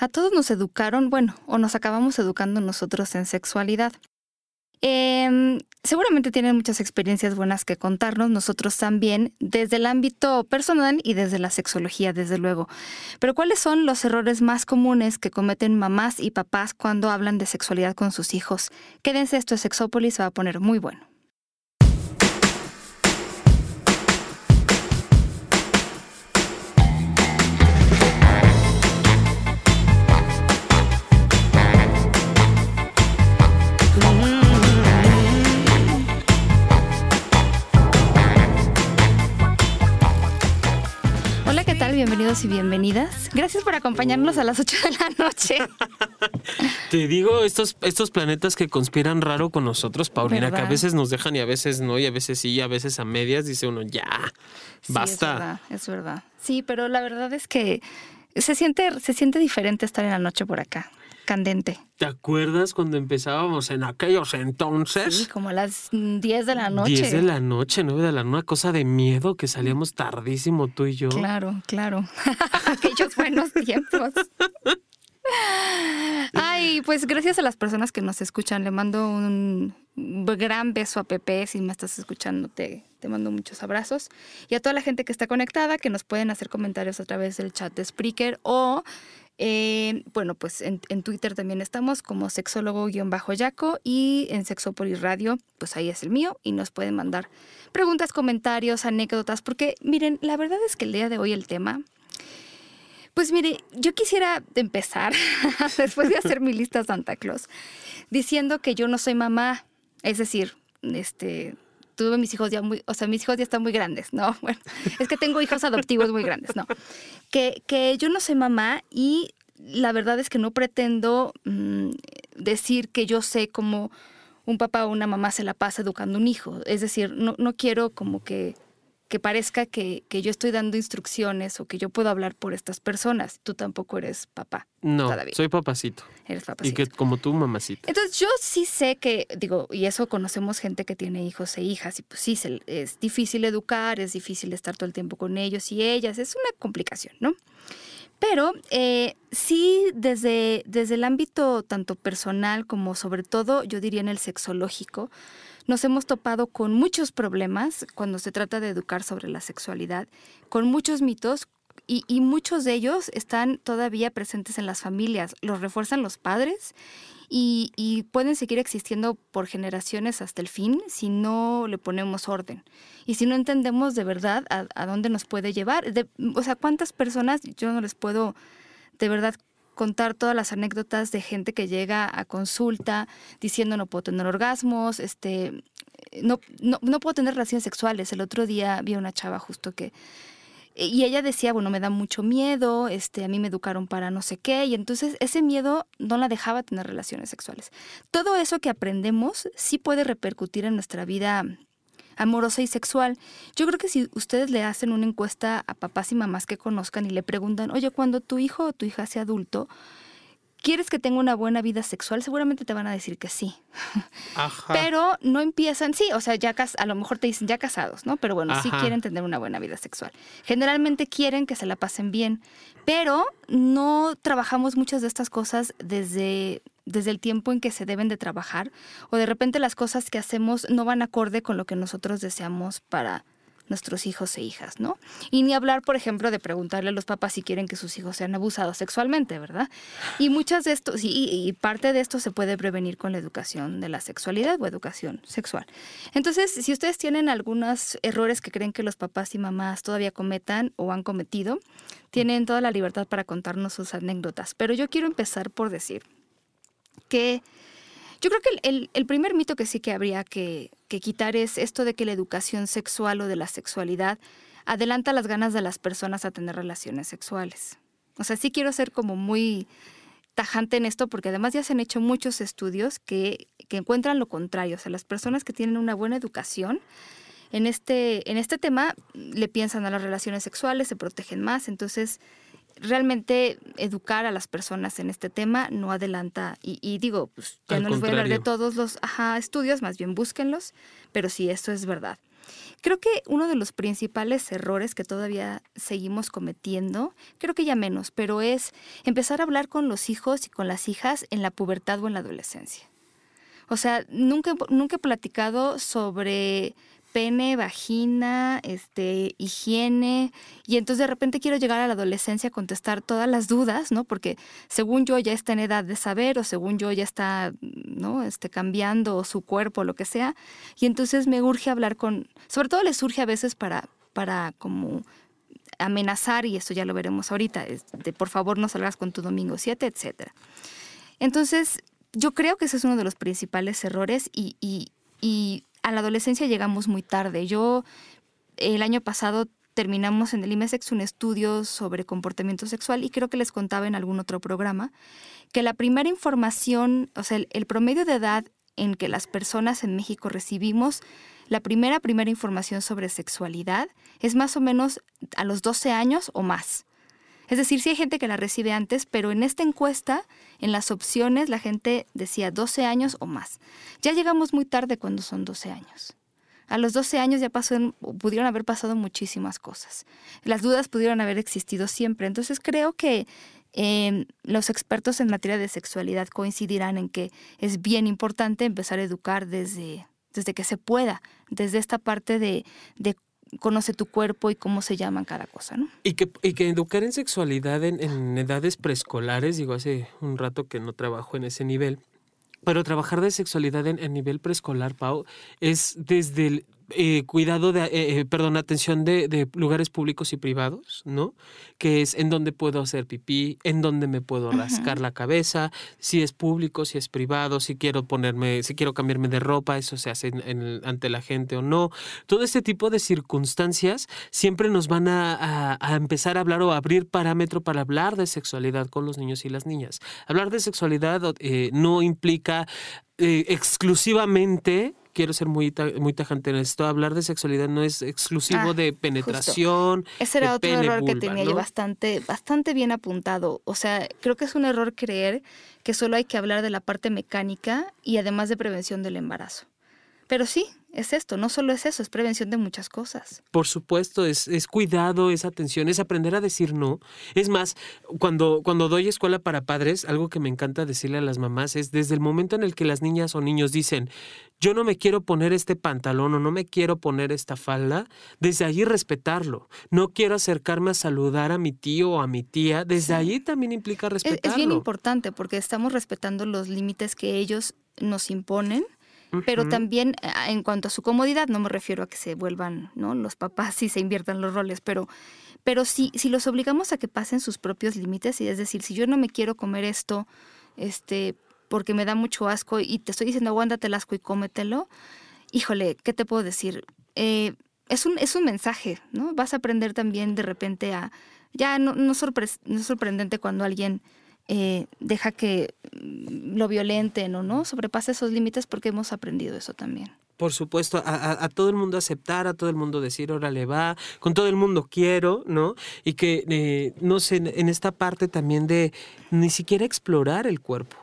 A todos nos educaron, bueno, o nos acabamos educando nosotros en sexualidad. Em, seguramente tienen muchas experiencias buenas que contarnos, nosotros también, desde el ámbito personal y desde la sexología, desde luego. Pero ¿cuáles son los errores más comunes que cometen mamás y papás cuando hablan de sexualidad con sus hijos? Quédense, esto es Sexópolis, se va a poner muy bueno. Bienvenidos y bienvenidas. Gracias por acompañarnos a las 8 de la noche. Te digo, estos, estos planetas que conspiran raro con nosotros, Paulina, que a veces nos dejan y a veces no, y a veces sí, y a veces a medias, dice uno, ya, basta. es verdad, es verdad. Sí, pero la verdad es que se siente, se siente diferente estar en la noche por acá candente. ¿Te acuerdas cuando empezábamos en aquellos entonces? Sí, como a las 10 de la noche. 10 de la noche, 9 de la noche, una cosa de miedo que salíamos tardísimo tú y yo. Claro, claro. aquellos buenos tiempos. Ay, pues gracias a las personas que nos escuchan. Le mando un gran beso a Pepe. Si me estás escuchando, te, te mando muchos abrazos. Y a toda la gente que está conectada, que nos pueden hacer comentarios a través del chat de Spreaker o eh, bueno, pues en, Twitter también estamos como sexólogo-yaco y en Sexópolis Radio, pues ahí es el mío y nos pueden mandar preguntas, comentarios, anécdotas, porque miren, la verdad es que el día de hoy el tema, pues mire, yo quisiera empezar, después de hacer mi lista Santa Claus, diciendo que yo no soy mamá, es decir, este, tuve mis hijos ya muy, o sea, mis hijos ya están muy grandes, ¿no? Bueno, es que tengo hijos adoptivos muy grandes, ¿no? Que, que yo no soy mamá y la verdad es que no pretendo mm, decir que yo sé cómo un papá o una mamá se la pasa educando un hijo. Es decir, no, no quiero como que, que parezca que, que, yo estoy dando instrucciones o que yo puedo hablar por estas personas. Tú tampoco eres papá. No, soy papacito. Eres papacito. Y que como tú, mamacita. Entonces yo sí sé que, digo, y eso conocemos gente que tiene hijos e hijas, y pues sí, es difícil educar, es difícil estar todo el tiempo con ellos y ellas, es una complicación, ¿no? Pero eh, sí, desde, desde el ámbito tanto personal como sobre todo, yo diría en el sexológico, nos hemos topado con muchos problemas cuando se trata de educar sobre la sexualidad, con muchos mitos, y, muchos de ellos están todavía presentes en las familias. Los refuerzan los padres y, pueden seguir existiendo por generaciones hasta el fin si no le ponemos orden y si no entendemos de verdad a, dónde nos puede llevar. o sea, cuántas personas, yo no les puedo de verdad contar todas las anécdotas de gente que llega a consulta diciendo no puedo tener orgasmos, este, no, no, no puedo tener relaciones sexuales. El otro día vi a una chava justo que y ella decía, bueno, me da mucho miedo, este, a mí me educaron para no sé qué, y entonces ese miedo no la dejaba tener relaciones sexuales. Todo eso que aprendemos sí puede repercutir en nuestra vida amorosa y sexual. Yo creo que si ustedes le hacen una encuesta a papás y mamás que conozcan y le preguntan, oye, cuando tu hijo o tu hija sea adulto, ¿Quieres que tenga una buena vida sexual? Seguramente te van a decir que sí. Ajá. Pero no empiezan, sí, o sea, ya a lo mejor te dicen ya casados, ¿no? Pero bueno, sí quieren tener una buena vida sexual. Generalmente quieren que se la pasen bien, pero no trabajamos muchas de estas cosas desde, desde el tiempo en que se deben de trabajar o de repente las cosas que hacemos no van acorde con lo que nosotros deseamos para nuestros hijos e hijas, ¿no? Y ni hablar, por ejemplo, de preguntarle a los papás si quieren que sus hijos sean abusados sexualmente, ¿verdad? Y muchas de estos, y, y parte de esto se puede prevenir con la educación de la sexualidad o educación sexual. Entonces, si ustedes tienen algunos errores que creen que los papás y mamás todavía cometan o han cometido, tienen toda la libertad para contarnos sus anécdotas. Pero yo quiero empezar por decir que yo creo que el, primer mito que sí que habría que, quitar es esto de que la educación sexual o de la sexualidad adelanta las ganas de las personas a tener relaciones sexuales. O sea, sí quiero ser como muy tajante en esto porque además ya se han hecho muchos estudios que, que encuentran lo contrario. O sea, las personas que tienen una buena educación en este, en este tema le piensan a las relaciones sexuales, se protegen más. Entonces, realmente educar a las personas en este tema no adelanta, y, digo, pues ya no les voy a hablar de todos los estudios, más bien búsquenlos, pero sí, esto es verdad. Creo que uno de los principales errores que todavía seguimos cometiendo, creo que ya menos, pero es empezar a hablar con los hijos y con las hijas en la pubertad o en la adolescencia. O sea, nunca, nunca he platicado sobre pene, vagina, este, higiene, y entonces de repente quiero llegar a la adolescencia a contestar todas las dudas, ¿no? Porque según yo ya está en edad de saber o según yo ya está, ¿no? Este, cambiando su cuerpo, lo que sea, y entonces me urge hablar con, sobre todo le surge a veces para, para como amenazar, y esto ya lo veremos ahorita, de por favor no salgas con tu domingo 7, etc. Entonces, yo creo que ese es uno de los principales errores y, y a la adolescencia llegamos muy tarde. Yo el año pasado terminamos en el IMESEX un estudio sobre comportamiento sexual y creo que les contaba en algún otro programa que la primera información, o sea, el, promedio de edad en que las personas en México recibimos la primera, primera información sobre sexualidad es más o menos a los 12 años o más. Es decir, sí hay gente que la recibe antes, pero en esta encuesta, en las opciones, la gente decía 12 años o más. Ya llegamos muy tarde cuando son 12 años. A los 12 años ya pudieron haber pasado muchísimas cosas. Las dudas pudieron haber existido siempre. Entonces creo que em, los expertos en materia de sexualidad coincidirán en que es bien importante empezar a educar desde, desde que se pueda, desde esta parte de, de conoce tu cuerpo y cómo se llaman cada cosa, ¿no? Y que, y que educar en sexualidad en, edades preescolares, digo, hace un rato que no trabajo en ese nivel, pero trabajar de sexualidad en, en nivel preescolar, Pau, es desde el, eh, cuidado de, eh, eh, perdón, atención de, lugares públicos y privados, ¿no? Que es en donde puedo hacer pipí, en donde me puedo rascar la cabeza, si es público, si es privado, si quiero ponerme, si quiero cambiarme de ropa, eso se hace ante la gente o no. Todo este tipo de circunstancias siempre nos van a, empezar a hablar o a abrir parámetro para hablar de sexualidad con los niños y las niñas. Hablar de sexualidad no implica exclusivamente quiero ser muy, muy tajante en esto, hablar de sexualidad no es exclusivo ah, de penetración. Ese era otro error que tenía yo bastante, bastante bien apuntado. O sea, creo que es un error creer que solo hay que hablar de la parte mecánica y además de prevención del embarazo. Pero sí, es esto, no solo es eso, es prevención de muchas cosas. Por supuesto, es, es, cuidado, es atención, es aprender a decir no. Es más, cuando, cuando doy escuela para padres, algo que me encanta decirle a las mamás es desde el momento en el que las niñas o niños dicen, yo no me quiero poner este pantalón o no me quiero poner esta falda, desde allí respetarlo. No quiero acercarme a saludar a mi tío o a mi tía, desde allí también implica respetarlo. es bien importante porque estamos respetando los límites que ellos nos imponen pero también ah, en cuanto a su comodidad, no me refiero a que se vuelvan ¿no? los papás y se inviertan los roles, pero, pero si, si los obligamos a que pasen sus propios límites, y es decir, si yo no me quiero comer esto, este, porque me da mucho asco y te estoy diciendo aguántate el asco y cómetelo, híjole, ¿qué te puedo decir? Eh, es, un, es un mensaje, ¿no? Vas a aprender también de repente a... Ya no, no, no es sorprendente cuando alguien eh, deja que mm, lo violenten o no sobrepase esos límites porque hemos aprendido eso también. Por supuesto, a, todo el mundo aceptar, a todo el mundo decir, órale va, con todo el mundo quiero, ¿no? Y que, eh, no sé, en esta parte también de ni siquiera explorar el cuerpo.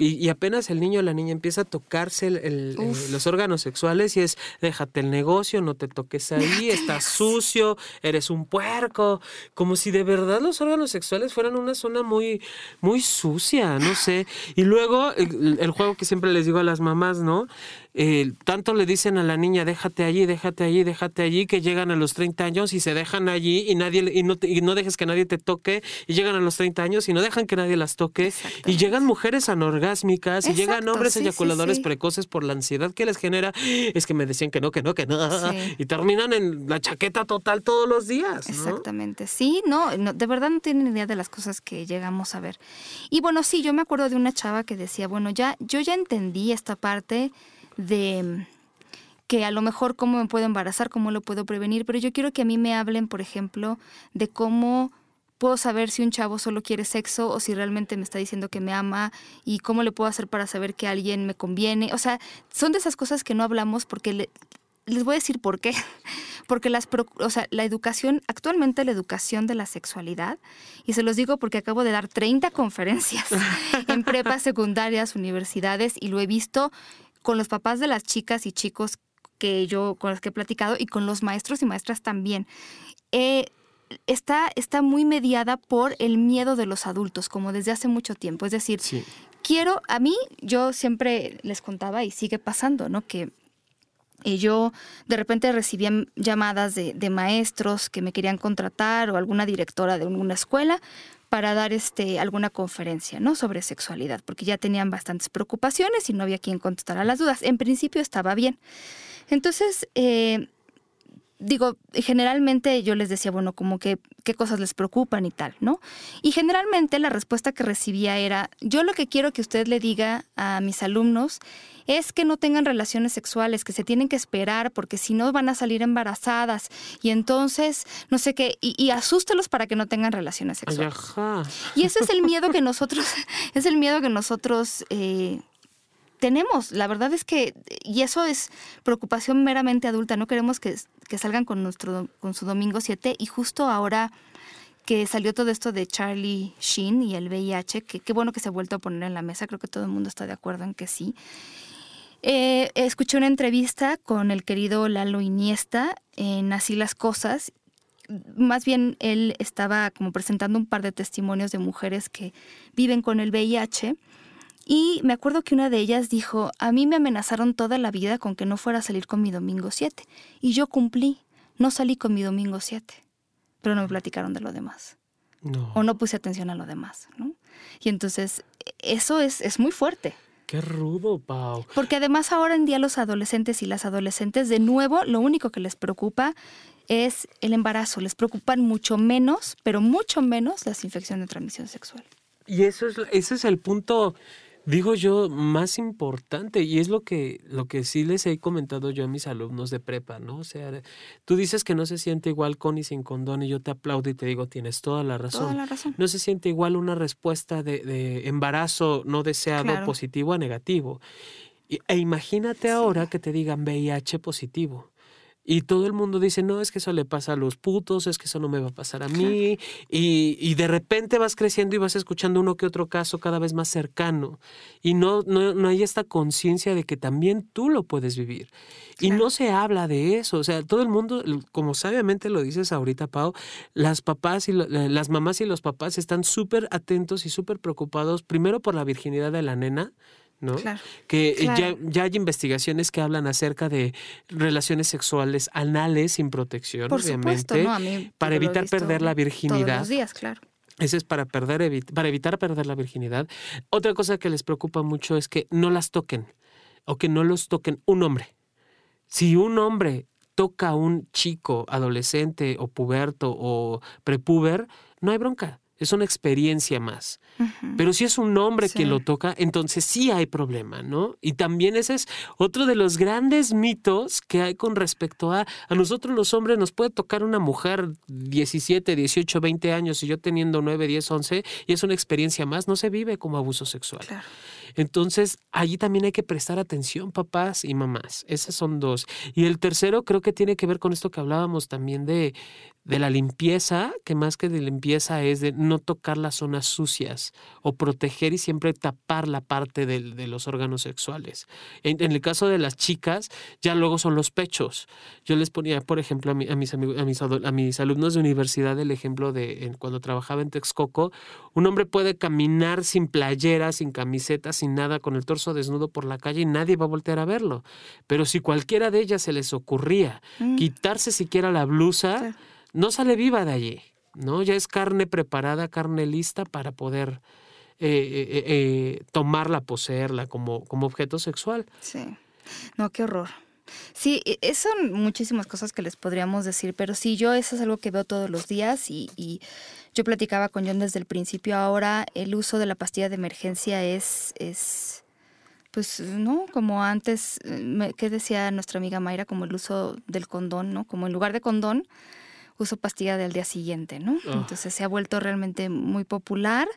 Y, apenas el niño o la niña empieza a tocarse el, los órganos sexuales y es, déjate el negocio, no te toques ahí, estás sucio, eres un puerco, como si de verdad los órganos sexuales fueran una zona muy, muy sucia, no sé. Y luego el juego que siempre les digo a las mamás, ¿no? Eh, tanto le dicen a la niña, déjate allí, déjate allí, déjate allí, que llegan a los 30 años y se dejan allí y nadie y no, y no dejes que nadie te toque y llegan a los 30 años y no dejan que nadie las toque y llegan mujeres anorgásmicas y llegan hombres eyaculadores precoces por la ansiedad que les genera, es que me decían que no, que no, que no y terminan en la chaqueta total todos los días. Exactamente, sí, no, de verdad no tienen idea de las cosas que llegamos a ver. Y bueno, sí, yo me acuerdo de una chava que decía, bueno, ya yo ya entendí esta parte de que a lo mejor cómo me puedo embarazar, cómo lo puedo prevenir, pero yo quiero que a mí me hablen, por ejemplo, de cómo puedo saber si un chavo solo quiere sexo o si realmente me está diciendo que me ama y cómo le puedo hacer para saber que alguien me conviene. O sea, son de esas cosas que no hablamos porque les voy a decir por qué. Porque las, o sea, la educación, actualmente la educación de la sexualidad, y se los digo porque acabo de dar 30 conferencias en prepas, secundarias, universidades, y lo he visto con los papás de las chicas y chicos que yo con las que he platicado y con los maestros y maestras también. Eh, está, está muy mediada por el miedo de los adultos, como desde hace mucho tiempo. Es decir, quiero, a mí, yo siempre les contaba y sigue pasando, ¿no? Que y yo de repente recibía llamadas de, de, maestros que me querían contratar o alguna directora de alguna escuela para dar este, alguna conferencia ¿no? sobre sexualidad, porque ya tenían bastantes preocupaciones y no había quien contestara las dudas. En principio estaba bien. Entonces, eh, digo, generalmente yo les decía, bueno, como que qué cosas les preocupan y tal, ¿no? Y generalmente la respuesta que recibía era, yo lo que quiero que usted le diga a mis alumnos es que no tengan relaciones sexuales, que se tienen que esperar porque si no van a salir embarazadas y entonces, no sé qué, y, asústelos para que no tengan relaciones sexuales. Y ese es el miedo que nosotros, es el miedo que nosotros... Eh, tenemos. La verdad es que, y eso es preocupación meramente adulta, no queremos que, salgan con, nuestro, con su domingo 7 y justo ahora que salió todo esto de Charlie Sheen y el VIH, que qué bueno que se ha vuelto a poner en la mesa, creo que todo el mundo está de acuerdo en que sí. Eh, escuché una entrevista con el querido Lalo Iniesta en Así las Cosas. Más bien él estaba como presentando un par de testimonios de mujeres que viven con el VIH y me acuerdo que una de ellas dijo, a mí me amenazaron toda la vida con que no fuera a salir con mi domingo 7. Y yo cumplí, no salí con mi domingo 7. Pero no me platicaron de lo demás. O no puse atención a lo demás, ¿no? Y entonces, eso es, es muy fuerte. Qué rudo, Pau. Porque además ahora en día los adolescentes y las adolescentes, de nuevo, lo único que les preocupa es el embarazo. Les preocupan mucho menos, pero mucho menos las infecciones de transmisión sexual. Y eso es, ese es el punto digo yo, más importante, y es lo que, lo que sí les he comentado yo a mis alumnos de prepa, ¿no? O sea, tú dices que no se siente igual con y sin condón, y yo te aplaudo y te digo, tienes toda la razón. Toda la razón. No se siente igual una respuesta de, de embarazo no deseado positivo a negativo. E imagínate ahora que te digan VIH positivo. Y todo el mundo dice, no, es que eso le pasa a los putos, es que eso no me va a pasar a mí. Y, y, de repente vas creciendo y vas escuchando uno que otro caso cada vez más cercano. Y no, no, no hay esta conciencia de que también tú lo puedes vivir. Y no se habla de eso. O sea, todo el mundo, como sabiamente lo dices ahorita, Pau, las papás y las mamás y los papás están súper atentos y súper preocupados, primero por la virginidad de la nena ¿no? que eh, Ya, ya, hay investigaciones que hablan acerca de relaciones sexuales anales sin protección, obviamente, para evitar perder la virginidad. Todos los días, claro. Ese es para, perder, para evitar perder la virginidad. Otra cosa que les preocupa mucho es que no las toquen o que no los toquen un hombre. Si un hombre toca a un chico, adolescente o puberto o prepuber, no hay bronca es una experiencia más. Pero si es un hombre que lo toca, entonces sí hay problema, ¿no? Y también ese es otro de los grandes mitos que hay con respecto a a nosotros los hombres nos puede tocar una mujer 17, 18, 20 años y yo teniendo 9, 10, 11 y es una experiencia más, no se vive como abuso sexual. Entonces, allí también hay que prestar atención, papás y mamás. Esas son dos. Y el tercero creo que tiene que ver con esto que hablábamos también de, de la limpieza, que más que de limpieza es de no tocar las zonas sucias o proteger y siempre tapar la parte de, de los órganos sexuales. En, el caso de las chicas, ya luego son los pechos. Yo les ponía, por ejemplo, a, mis, a, mis, a mis alumnos de universidad el ejemplo de cuando trabajaba en Texcoco, un hombre puede caminar sin playera, sin camiseta, sin nada, con el torso desnudo por la calle y nadie va a voltear a verlo. Pero si cualquiera de ellas se les ocurría mm. quitarse siquiera la blusa, no sale viva de allí, ¿no? Ya es carne preparada, carne lista para poder eh, eh, eh, tomarla, poseerla como, como objeto sexual. Sí. No, qué horror. Sí, e, e, son muchísimas cosas que les podríamos decir, pero sí, yo eso es algo que veo todos los días y, y yo platicaba con John desde el principio. Ahora el uso de la pastilla de emergencia es, es pues, ¿no? Como antes, ¿qué decía nuestra amiga Mayra? Como el uso del condón, ¿no? Como en lugar de condón, uso pastilla del día siguiente, ¿no? Ah. Entonces se ha vuelto realmente muy popular.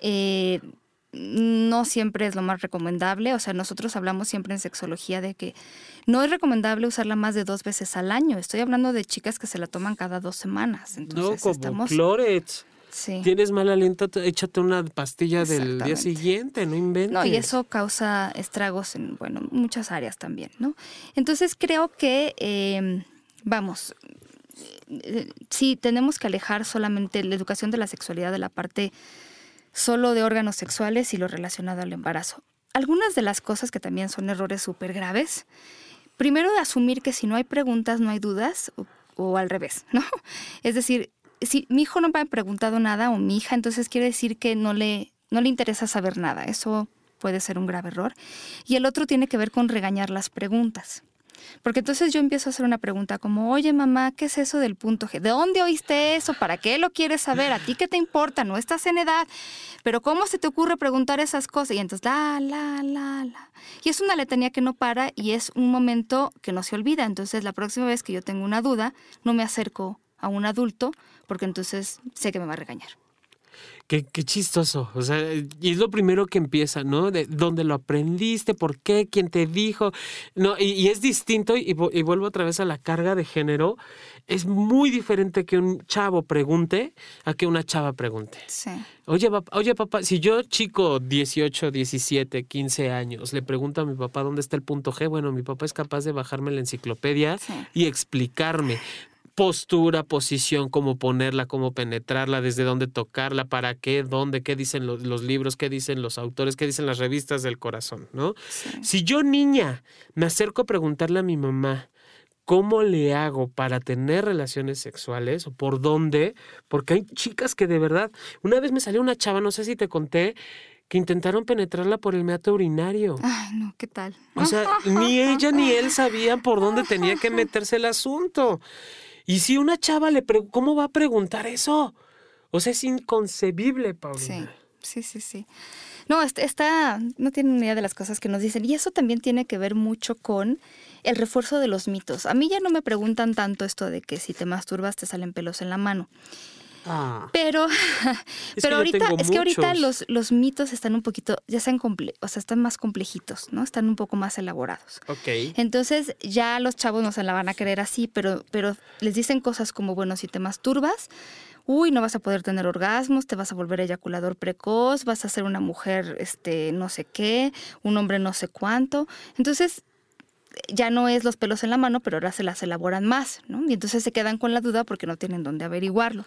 Eh, no siempre es lo más recomendable. O sea, nosotros hablamos siempre en sexología de que no es recomendable usarla más de dos veces al año. Estoy hablando de chicas que se la toman cada dos semanas. Entonces, no, como estamos... Clorets. Sí. Tienes mal aliento, t- échate una pastilla del día siguiente, no inventes. No, y eso causa estragos en, bueno, muchas áreas también, ¿no? Entonces creo que, eh, vamos, eh, sí, tenemos que alejar solamente la educación de la sexualidad de la parte solo de órganos sexuales y lo relacionado al embarazo. Algunas de las cosas que también son errores súper graves, primero asumir que si no hay preguntas no hay dudas o, o al revés, ¿no? Es decir, si mi hijo no me ha preguntado nada o mi hija, entonces quiere decir que no le, no le interesa saber nada. Eso puede ser un grave error. Y el otro tiene que ver con regañar las preguntas. Porque entonces yo empiezo a hacer una pregunta como, oye mamá, ¿qué es eso del punto G? ¿De dónde oíste eso? ¿Para qué lo quieres saber? ¿A ti qué te importa? No estás en edad. Pero ¿cómo se te ocurre preguntar esas cosas? Y entonces, la, la, la, la. Y es una letanía que no para y es un momento que no se olvida. Entonces la próxima vez que yo tengo una duda, no me acerco a un adulto porque entonces sé que me va a regañar. Qué, qué chistoso. O sea, y es lo primero que empieza, ¿no? De dónde lo aprendiste, por qué, quién te dijo. No, y, y es distinto, y, y vuelvo otra vez a la carga de género. Es muy diferente que un chavo pregunte a que una chava pregunte. Sí. Oye, papá, oye, papá, si yo, chico, 18, 17, 15 años, le pregunto a mi papá dónde está el punto G, bueno, mi papá es capaz de bajarme la enciclopedia Sí. y explicarme postura, posición, cómo ponerla, cómo penetrarla, desde dónde tocarla, para qué, dónde, qué dicen los, los libros, qué dicen los autores, qué dicen las revistas del corazón, ¿no? Sí. Si yo, niña, me acerco a preguntarle a mi mamá, ¿cómo le hago para tener relaciones sexuales o por dónde? Porque hay chicas que de verdad, una vez me salió una chava, no sé si te conté, que intentaron penetrarla por el meato urinario. Ay, no, ¿qué tal? O sea, ni ella ni él sabían por dónde tenía que meterse el asunto. Y si una chava le pregunta, ¿cómo va a preguntar eso? O sea, es inconcebible, Sí, Paulina. sí, sí, sí. No, est- está, no tienen ni idea de las cosas que nos dicen. Y eso también tiene que ver mucho con el refuerzo de los mitos. A mí ya no me preguntan tanto esto de que si te masturbas te salen pelos en la mano. Ah, Pero, que pero ahorita, es que ahorita los, los mitos están un poquito, ya están comple o sea, están más complejitos, ¿no? Están un poco más elaborados. ok. Entonces ya los chavos no se la van a creer así, pero, pero les dicen cosas como, bueno, si te masturbas, uy, no vas a poder tener orgasmos, te vas a volver eyaculador precoz, vas a ser una mujer, este, no sé qué, un hombre no sé cuánto. Entonces ya no es los pelos en la mano, pero ahora se las elaboran más, ¿no? Y entonces se quedan con la duda porque no tienen dónde averiguarlo.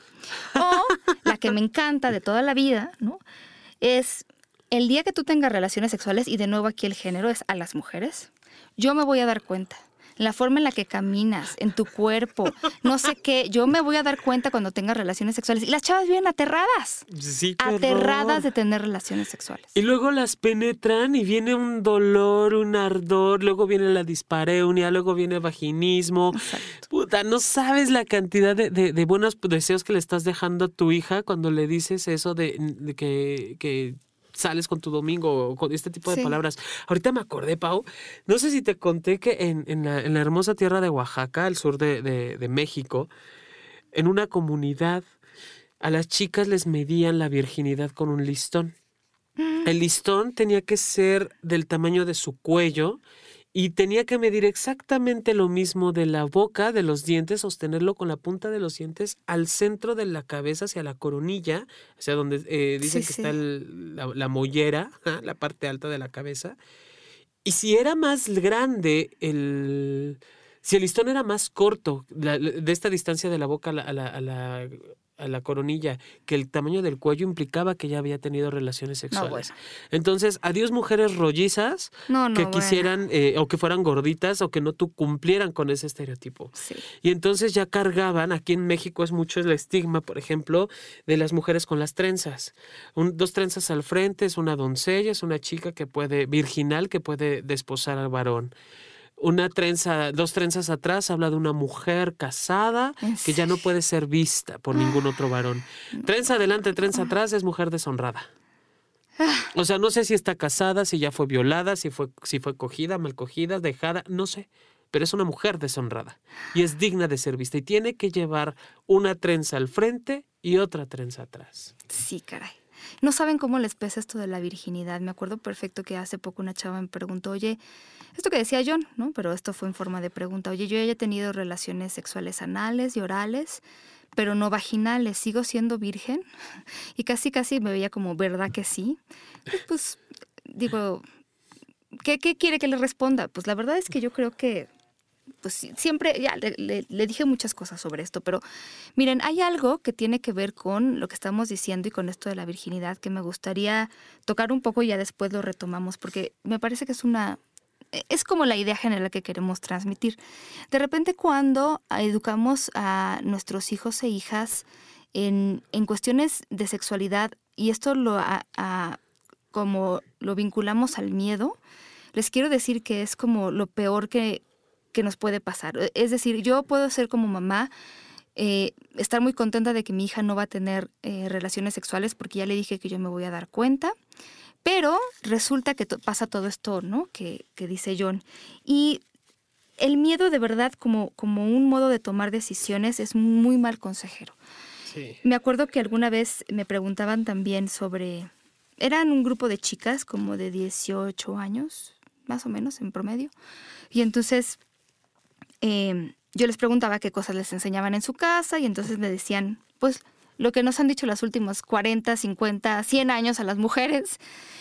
O la que me encanta de toda la vida, ¿no? Es el día que tú tengas relaciones sexuales, y de nuevo aquí el género es a las mujeres, yo me voy a dar cuenta. La forma en la que caminas, en tu cuerpo, no sé qué, yo me voy a dar cuenta cuando tengas relaciones sexuales. Y las chavas viven aterradas, Sí, aterradas de tener relaciones sexuales. Y luego las penetran y viene un dolor, un ardor, luego viene la dispareunia, luego viene vaginismo. Exacto. Puta, no sabes la cantidad de, de- de buenos deseos que le estás dejando a tu hija cuando le dices eso de, de que, que sales con tu domingo o con este tipo de Sí. palabras. Ahorita me acordé, Pau, no sé si te conté que en, en la, en la hermosa tierra de Oaxaca, al sur de, de- de México, en una comunidad, a las chicas les medían la virginidad con un listón. El listón tenía que ser del tamaño de su cuello y tenía que medir exactamente lo mismo de la boca, de los dientes, sostenerlo con la punta de los dientes al centro de la cabeza, hacia la coronilla, hacia donde eh, dicen Sí, que sí. está el- la, la mollera, la parte alta de la cabeza. Y si era más grande el... Si el listón era más corto, la- la- de esta distancia de la boca a la, a la- a la- a la coronilla, que el tamaño del cuello implicaba que ya había tenido relaciones sexuales. bueno. Entonces, adiós mujeres rollizas No, no, que bueno. quisieran eh, o que fueran gorditas o que no tu- cumplieran con ese estereotipo. Sí. Y entonces ya cargaban, aquí en México es mucho el estigma, por ejemplo, de las mujeres con las trenzas. Un- dos trenzas al frente es una doncella, es una chica que puede, virginal, que puede desposar al varón. Una trenza, dos trenzas atrás habla de una mujer casada ¿En que ya no puede ser vista por ningún otro varón. Trenza adelante, trenza atrás es mujer deshonrada. O sea, no sé si está casada, si ya fue violada, si fue, si fue cogida, mal cogida, dejada, no sé. Pero es una mujer deshonrada y es digna de ser vista y tiene que llevar una trenza al frente y otra trenza atrás. Sí, caray. No saben cómo les pesa esto de la virginidad. Me acuerdo perfecto que hace poco una chava me preguntó, oye, esto que decía John, ¿no? Pero esto fue en forma de pregunta. Oye, yo ya he tenido relaciones sexuales anales y orales, pero no vaginales. Sigo siendo virgen y casi, casi me veía como, ¿verdad que sí? pues digo, ¿qué, ¿qué quiere que le responda? Pues la verdad es que yo creo que pues siempre, ya le, le, dije muchas cosas sobre esto, pero miren, hay algo que tiene que ver con lo que estamos diciendo y con esto de la virginidad que me gustaría tocar un poco y ya después lo retomamos, porque me parece que es una, es como la idea general que queremos transmitir. De repente cuando educamos a nuestros hijos e hijas en, en cuestiones de sexualidad, y esto lo como lo vinculamos al miedo, les quiero decir que es como lo peor que, que nos puede pasar. E, es decir, yo puedo ser como mamá, eh, estar muy contenta de que mi hija no va a tener eh, relaciones sexuales porque ya le dije que yo me voy a dar cuenta, pero resulta que pasa todo esto, ¿no? Que, que, dice John. Y el miedo de verdad como, como un modo de tomar decisiones es muy mal consejero. Sí. Me acuerdo que alguna vez me preguntaban también sobre, eran un grupo de chicas como de 18 años, más o menos en promedio, y entonces Em, yo les preguntaba qué cosas les enseñaban en su casa y entonces me decían, pues lo que nos han dicho los últimos 40, 50, 100 años a las mujeres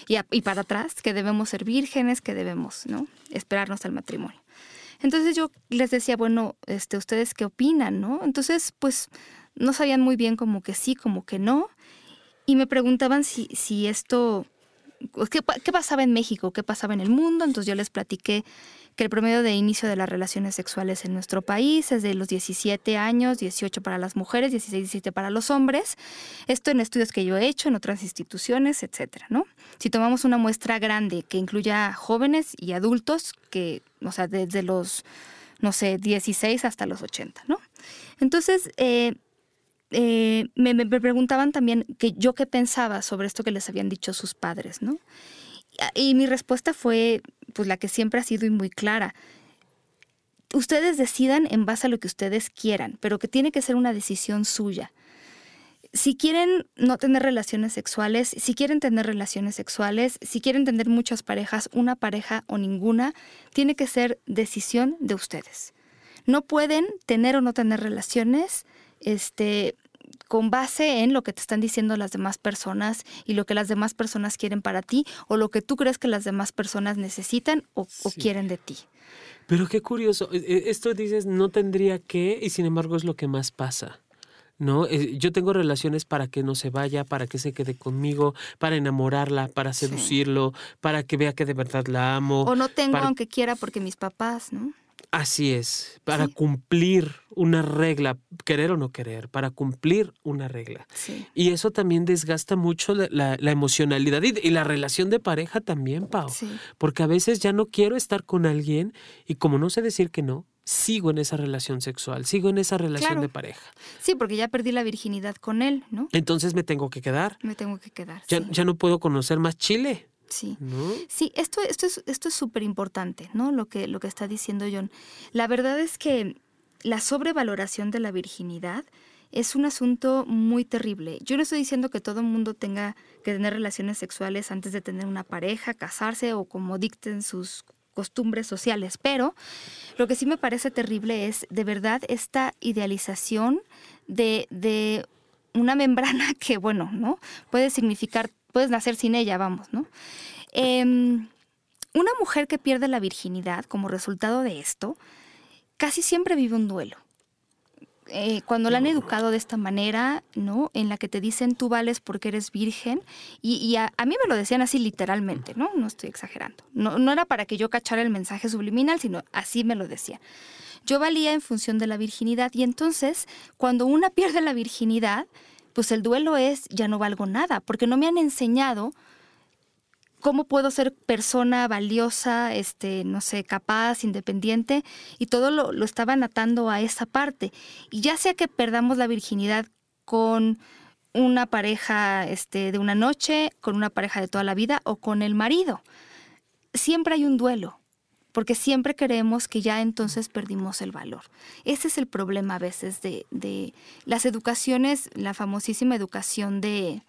y, para atrás, que debemos ser vírgenes, que debemos ¿no? esperarnos al matrimonio. Entonces yo les decía, bueno, este, ¿ustedes qué opinan? ¿no? Entonces, pues no sabían muy bien como que sí, como que no. Y me preguntaban si, si esto, ¿qué, ¿qué pasaba en México? ¿Qué pasaba en el mundo? Entonces yo les platiqué que el promedio de inicio de las relaciones sexuales en nuestro país es de los 17 años, 18 para las mujeres, 16, 17 para los hombres. Esto en estudios que yo he hecho en otras instituciones, etcétera, ¿no? Si tomamos una muestra grande que incluya jóvenes y adultos, que, o sea, desde los, no sé, 16 hasta los 80, ¿no? Entonces, eh, eh, me, me, preguntaban también que yo qué pensaba sobre esto que les habían dicho sus padres, ¿no? Y mi respuesta fue pues la que siempre ha sido y muy clara. Ustedes decidan en base a lo que ustedes quieran, pero que tiene que ser una decisión suya. Si quieren no tener relaciones sexuales, si quieren tener relaciones sexuales, si quieren tener muchas parejas, una pareja o ninguna, tiene que ser decisión de ustedes. No pueden tener o no tener relaciones este, con base en lo que te están diciendo las demás personas y lo que las demás personas quieren para ti o lo que tú crees que las demás personas necesitan o, quieren de ti. Pero qué curioso, e, e, esto dices no tendría que y sin embargo es lo que más pasa. ¿no? Eh, yo tengo relaciones para que no se vaya, para que se quede conmigo, para enamorarla, para seducirlo, para que vea que de verdad la amo. O no tengo aunque quiera porque mis papás, ¿no? Así es, para cumplir una regla, querer o no querer, para cumplir una regla. Y eso también desgasta mucho la, emocionalidad y, la relación de pareja también, Pau. Porque a veces ya no quiero estar con alguien y como no sé decir que no, sigo en esa relación sexual, sigo en esa relación de pareja. Sí, porque ya perdí la virginidad con él, ¿no? Entonces me tengo que quedar. Me tengo que quedar. Ya, ya no puedo conocer más Chile. Sí, sí esto, esto es esto es súper importante, ¿no? Lo que, lo que está diciendo John. La verdad es que la sobrevaloración de la virginidad es un asunto muy terrible. Yo no estoy diciendo que todo el mundo tenga que tener relaciones sexuales antes de tener una pareja, casarse o como dicten sus costumbres sociales, pero lo que sí me parece terrible es de verdad esta idealización de, de una membrana que, bueno, ¿no? Puede significar puedes nacer sin ella, vamos, ¿no? Em, una mujer que pierde la virginidad como resultado de esto, casi siempre vive un duelo. Eh, cuando la han educado de esta manera, ¿no? En la que te dicen tú vales porque eres virgen, y, a, mí me lo decían así literalmente, ¿no? No estoy exagerando. No, no era para que yo cachara el mensaje subliminal, sino así me lo decía. Yo valía en función de la virginidad, y entonces, cuando una pierde la virginidad, pues el duelo es ya no valgo nada, porque no me han enseñado cómo puedo ser persona valiosa, este, no sé, capaz, independiente, y todo lo, lo estaban atando a esa parte. Y ya sea que perdamos la virginidad con una pareja este, de una noche, con una pareja de toda la vida o con el marido. Siempre hay un duelo porque siempre creemos que ya entonces perdimos el valor. Ese es el problema a veces de, de las educaciones, la famosísima educación de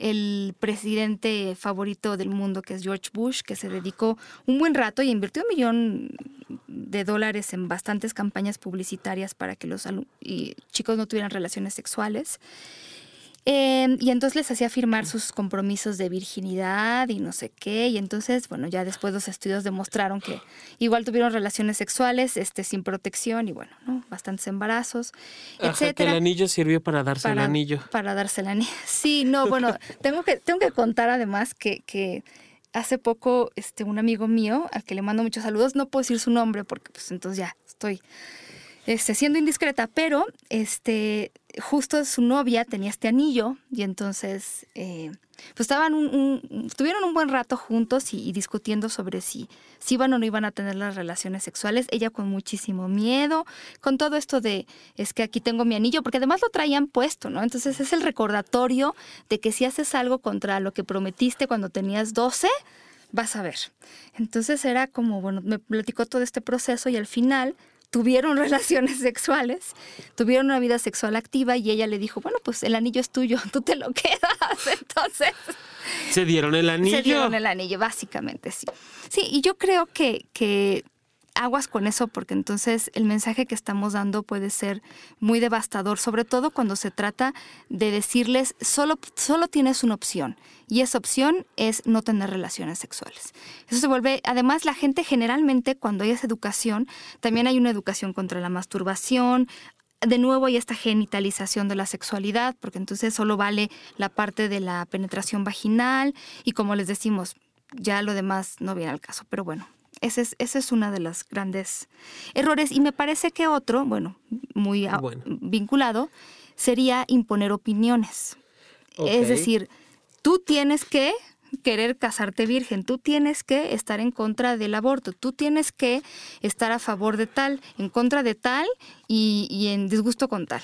el presidente favorito del mundo, que es George Bush, que se dedicó un buen rato y invirtió un millón de dólares en bastantes campañas publicitarias para que los chicos no tuvieran relaciones sexuales. Em, y entonces les hacía firmar sus compromisos de virginidad y no sé qué. Y entonces, bueno, ya después los estudios demostraron que igual tuvieron relaciones sexuales este, sin protección y bueno, ¿no? bastantes embarazos, Ajá, que el anillo sirvió para darse el anillo. Para darse el anillo. Sí, no, bueno, tengo que, tengo que contar además que, que hace poco este, un amigo mío, al que le mando muchos saludos, no puedo decir su nombre porque pues entonces ya estoy este, siendo indiscreta, pero este, justo su novia tenía este anillo y entonces eh, pues estaban un, estuvieron un buen rato juntos y, discutiendo sobre si, si iban o no iban a tener las relaciones sexuales. Ella con muchísimo miedo, con todo esto de es que aquí tengo mi anillo, porque además lo traían puesto, ¿no? Entonces es el recordatorio de que si haces algo contra lo que prometiste cuando tenías 12, vas a ver. Entonces era como, bueno, me platicó todo este proceso y al final tuvieron relaciones sexuales, tuvieron una vida sexual activa y ella le dijo, bueno, pues el anillo es tuyo, tú te lo quedas. Entonces... Se dieron el anillo. Se dieron el anillo, básicamente, sí. Sí, y yo creo que, que aguas con eso porque entonces el mensaje que estamos dando puede ser muy devastador, sobre todo cuando se trata de decirles solo, solo tienes una opción y esa opción es no tener relaciones sexuales. Eso se vuelve, además la gente generalmente cuando hay esa educación, también hay una educación contra la masturbación, de nuevo hay esta genitalización de la sexualidad, porque entonces solo vale la parte de la penetración vaginal y como les decimos, ya lo demás no viene al caso. Pero bueno, ese es, ese es una de las grandes errores. Y me parece que otro, bueno, muy vinculado, sería imponer opiniones. Es decir, tú tienes que querer casarte virgen, tú tienes que estar en contra del aborto, tú tienes que estar a favor de tal, en contra de tal y, y en disgusto con tal.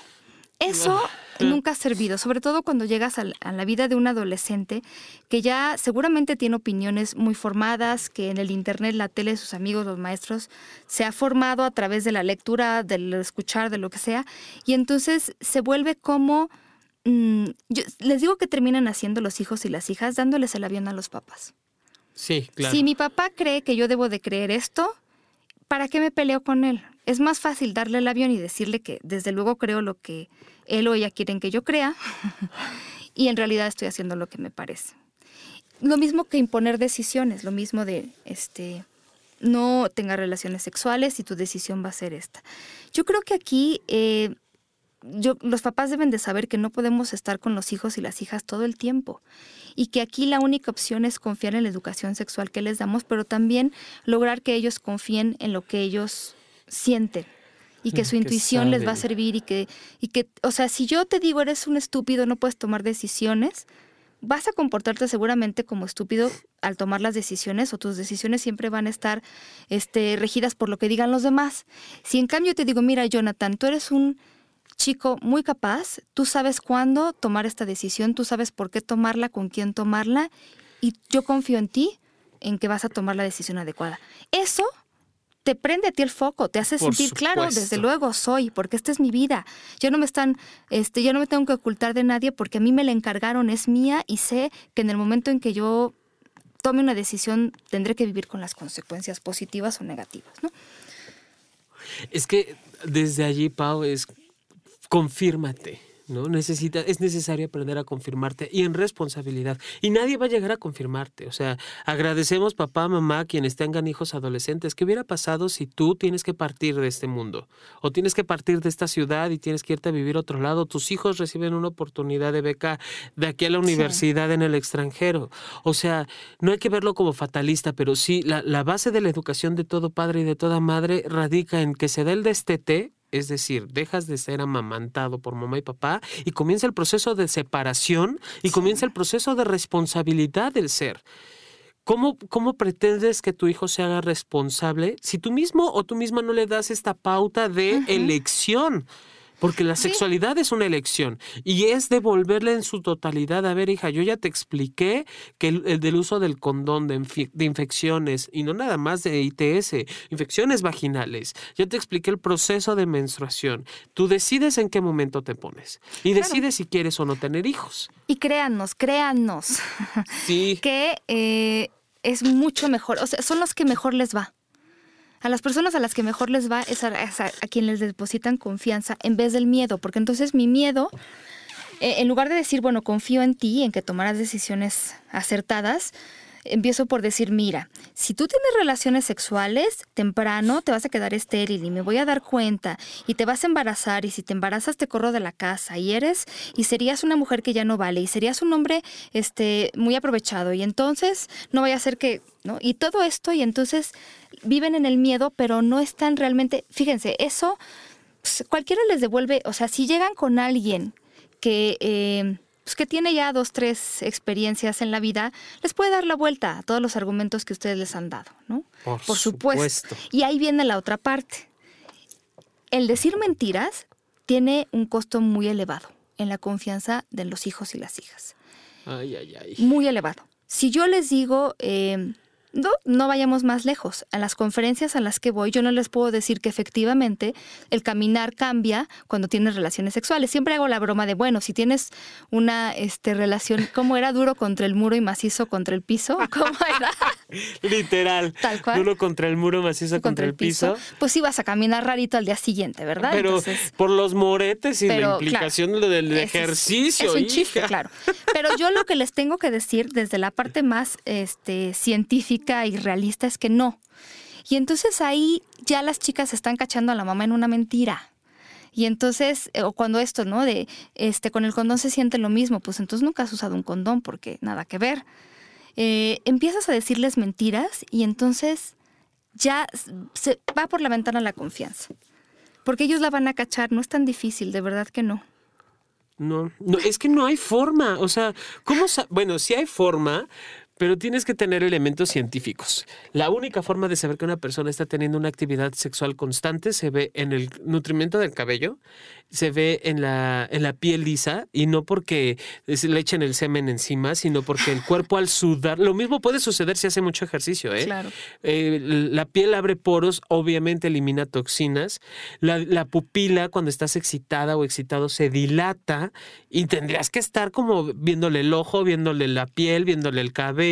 Eso nunca ha servido, sobre todo cuando llegas a la vida de un adolescente que ya seguramente tiene opiniones muy formadas, que en el internet, la tele, sus amigos, los maestros, se ha formado a través de la lectura, del escuchar, de lo que sea, y entonces se vuelve como... Mm, les digo que terminan haciendo los hijos y las hijas dándoles el avión a los papás. Sí, claro. Si mi papá cree que yo debo de creer esto, ¿para qué me peleo con él? Es más fácil darle el avión y decirle que desde luego creo lo que él o ella quieren que yo crea y en realidad estoy haciendo lo que me parece. Lo mismo que imponer decisiones, lo mismo de este no tenga relaciones sexuales y tu decisión va a ser esta. Yo creo que aquí eh, yo, los papás deben de saber que no podemos estar con los hijos y las hijas todo el tiempo y que aquí la única opción es confiar en la educación sexual que les damos, pero también lograr que ellos confíen en lo que ellos sienten y que su intuición les va a servir y que, y que, o sea, si yo te digo eres un estúpido, no puedes tomar decisiones, vas a comportarte seguramente como estúpido al tomar las decisiones o tus decisiones siempre van a estar este, regidas por lo que digan los demás. Si en cambio te digo, mira Jonathan, tú eres un chico muy capaz, tú sabes cuándo tomar esta decisión, tú sabes por qué tomarla, con quién tomarla, y yo confío en ti, en que vas a tomar la decisión adecuada. Eso te prende a ti el foco, te hace sentir claro, desde luego soy, porque esta es mi vida. Yo no me están, este, yo no me tengo que ocultar de nadie porque a mí me la encargaron, es mía y sé que en el momento en que yo tome una decisión tendré que vivir con las consecuencias positivas o negativas, ¿no? Es que desde allí, Pau, es confírmate. ¿No? Necesita, es necesario aprender a confirmarte y en responsabilidad. Y nadie va a llegar a confirmarte. O sea, agradecemos papá, mamá, quienes tengan hijos adolescentes. ¿Qué hubiera pasado si tú tienes que partir de este mundo? O tienes que partir de esta ciudad y tienes que irte a vivir a otro lado. Tus hijos reciben una oportunidad de beca de aquí a la universidad en el extranjero. O sea, no hay que verlo como fatalista, pero sí, la, la base de la educación de todo padre y de toda madre radica en que se dé el destete es decir, dejas de ser amamantado por mamá y papá y comienza el proceso de separación y comienza el proceso de responsabilidad del ser. ¿Cómo, ¿Cómo, pretendes que tu hijo se haga responsable si tú mismo o tú misma no le das esta pauta de elección? Porque la sexualidad es una elección y es devolverle en su totalidad. A ver, hija, yo ya te expliqué que el, del uso del condón de, de, infecciones y no nada más de ITS, infecciones vaginales. Ya te expliqué el proceso de menstruación. Tú decides en qué momento te pones y decides si quieres o no tener hijos. Y créannos, créannos. Sí. que eh, es mucho mejor, o sea, son los que mejor les va. A las personas a las que mejor les va es a, es a- quien les depositan confianza en vez del miedo, porque entonces mi miedo, eh, en lugar de decir, bueno, confío en ti, en que tomarás decisiones acertadas, empiezo por decir, mira, si tú tienes relaciones sexuales, temprano te vas a quedar estéril y me voy a dar cuenta y te vas a embarazar y si te embarazas te corro de la casa y eres y serías una mujer que ya no vale y serías un hombre este muy aprovechado y entonces no vaya a ser que, ¿no? Y todo esto y entonces viven en el miedo, pero no están realmente, fíjense, eso pues, cualquiera les devuelve, o sea, si llegan con alguien que, eh, pues, que tiene ya dos, tres experiencias en la vida, les puede dar la vuelta a todos los argumentos que ustedes les han dado, ¿no? Por supuesto. Y ahí viene la otra parte. El decir mentiras tiene un costo muy elevado en la confianza de los hijos y las hijas Ay, ay, ay. muy elevado. Si yo les digo, eh, no, no vayamos más lejos, a las conferencias a las que voy, yo no les puedo decir que efectivamente el caminar cambia cuando tienes relaciones sexuales. Siempre hago la broma de, bueno, si tienes una este, relación, ¿cómo era? Duro contra el muro y macizo contra el piso. ¿Cómo era? Literal. Tal cual. Duro contra el muro, macizo contra, el piso. Pues ibas a caminar rarito al día siguiente, ¿verdad? Pero Entonces, por los moretes y la implicación del ese es- ejercicio. Es, un chiste, claro. Pero yo lo que les tengo que decir desde la parte más este, científica y realista es que no. Y entonces ahí ya las chicas están cachando a la mamá en una mentira. Y entonces, eh, o cuando esto, ¿no? De, este, con el condón se siente lo mismo, pues entonces nunca has usado un condón porque nada que ver. Eh, empiezas a decirles mentiras y entonces ya se va por la ventana la confianza. Porque ellos la van a cachar, no es tan difícil, de verdad que no. No, no, es que no hay forma. O sea, ¿cómo? Bueno, sí hay forma, pero tienes que tener elementos científicos. La única forma de saber que una persona está teniendo una actividad sexual constante se ve en el nutrimiento del cabello, se ve en la, en la piel lisa, y no porque le echen el semen encima, sino porque el cuerpo al sudar, lo mismo puede suceder si hace mucho ejercicio, ¿eh? Claro. Eh, la piel abre poros, obviamente elimina toxinas. La, la pupila, cuando estás excitada o excitado, se dilata y tendrías que estar como viéndole el ojo, viéndole la piel, viéndole el cabello,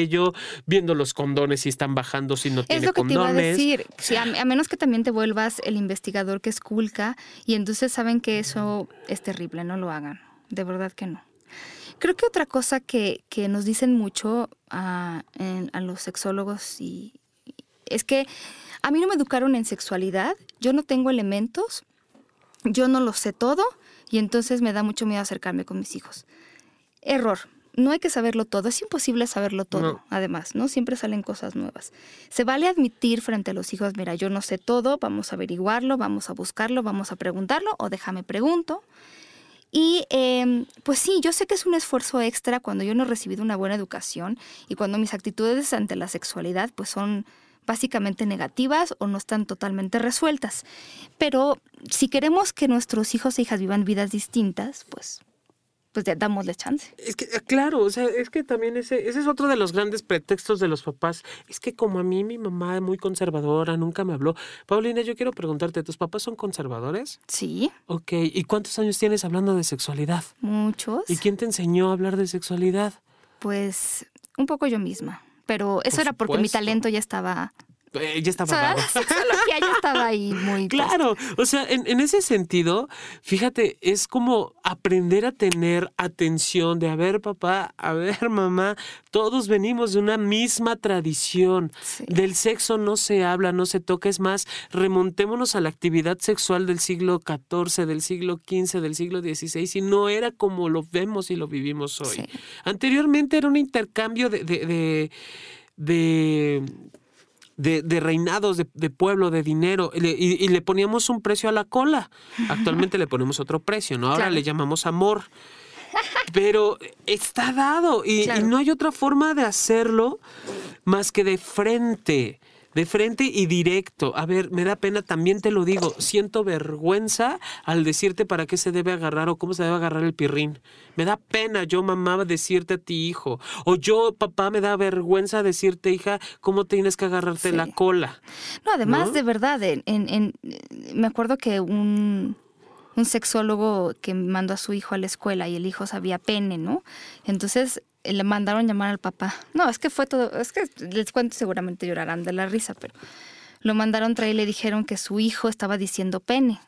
viendo los condones si están bajando, si no Es tiene lo que te iba a condones. decir. Sí, a, a menos que también te vuelvas el investigador que esculca y entonces saben que eso es terrible, no lo hagan. De verdad que no. Creo que otra cosa que, que nos dicen mucho a, en- a los sexólogos y, es que a mí no me educaron en sexualidad, yo no tengo elementos, yo no lo sé todo y entonces me da mucho miedo acercarme con mis hijos. Error. No hay que saberlo todo, es imposible saberlo todo, No. además, ¿no? Siempre salen cosas nuevas. Se vale admitir frente a los hijos, mira, yo no sé todo, vamos a averiguarlo, vamos a buscarlo, vamos a preguntarlo o déjame pregunto. Y eh, pues sí, yo sé que es un esfuerzo extra cuando yo no he recibido una buena educación y cuando mis actitudes ante la sexualidad pues son básicamente negativas o no están totalmente resueltas. Pero si queremos que nuestros hijos e hijas vivan vidas distintas, pues, pues ya damosle chance. Es que, eh, claro, o sea, es que también ese, ese es otro de los grandes pretextos de los papás. Es que como a mí mi mamá es muy conservadora, nunca me habló. Paulina, yo quiero preguntarte, ¿tus papás son conservadores? Sí, Ok, ¿y cuántos años tienes hablando de sexualidad? muchos. ¿Y quién te enseñó a hablar de sexualidad? Pues un poco yo misma. Pero eso Por era porque mi talento ya estaba... Eh, ya O estaba sea, dado. la sexología ya estaba ahí muy... Claro, o sea, en, en ese sentido, fíjate, es como aprender a tener atención de, a ver, papá, a ver, mamá, todos venimos de una misma tradición. Sí. Del sexo no se habla, no se toca, es más, remontémonos a la actividad sexual del siglo XIV, del siglo XV, del siglo XVI, y no era como lo vemos y lo vivimos hoy. Sí. Anteriormente era un intercambio de, de, de, de- de- de reinados, de, de pueblo, de dinero, y le, y- y le poníamos un precio a la cola. Actualmente le ponemos otro precio, ¿no? Ahora Claro. le llamamos amor. Pero está dado y, no hay otra forma de hacerlo más que de frente, de frente y directo. A ver, me da pena, también te lo digo, siento vergüenza al decirte para qué se debe agarrar o cómo se debe agarrar el pirrín. Me da pena yo, mamá, decirte a ti, hijo. O yo, papá, me da vergüenza decirte, hija, cómo tienes que agarrarte Sí. la cola. No, además, ¿No? de verdad, en, en- en- me acuerdo que un, un sexólogo que mandó a su hijo a la escuela y el hijo sabía pene, ¿no? Entonces le mandaron llamar al papá. No, es que fue todo, es que les cuento, seguramente llorarán de la risa, pero lo mandaron traer y le dijeron que su hijo estaba diciendo pene.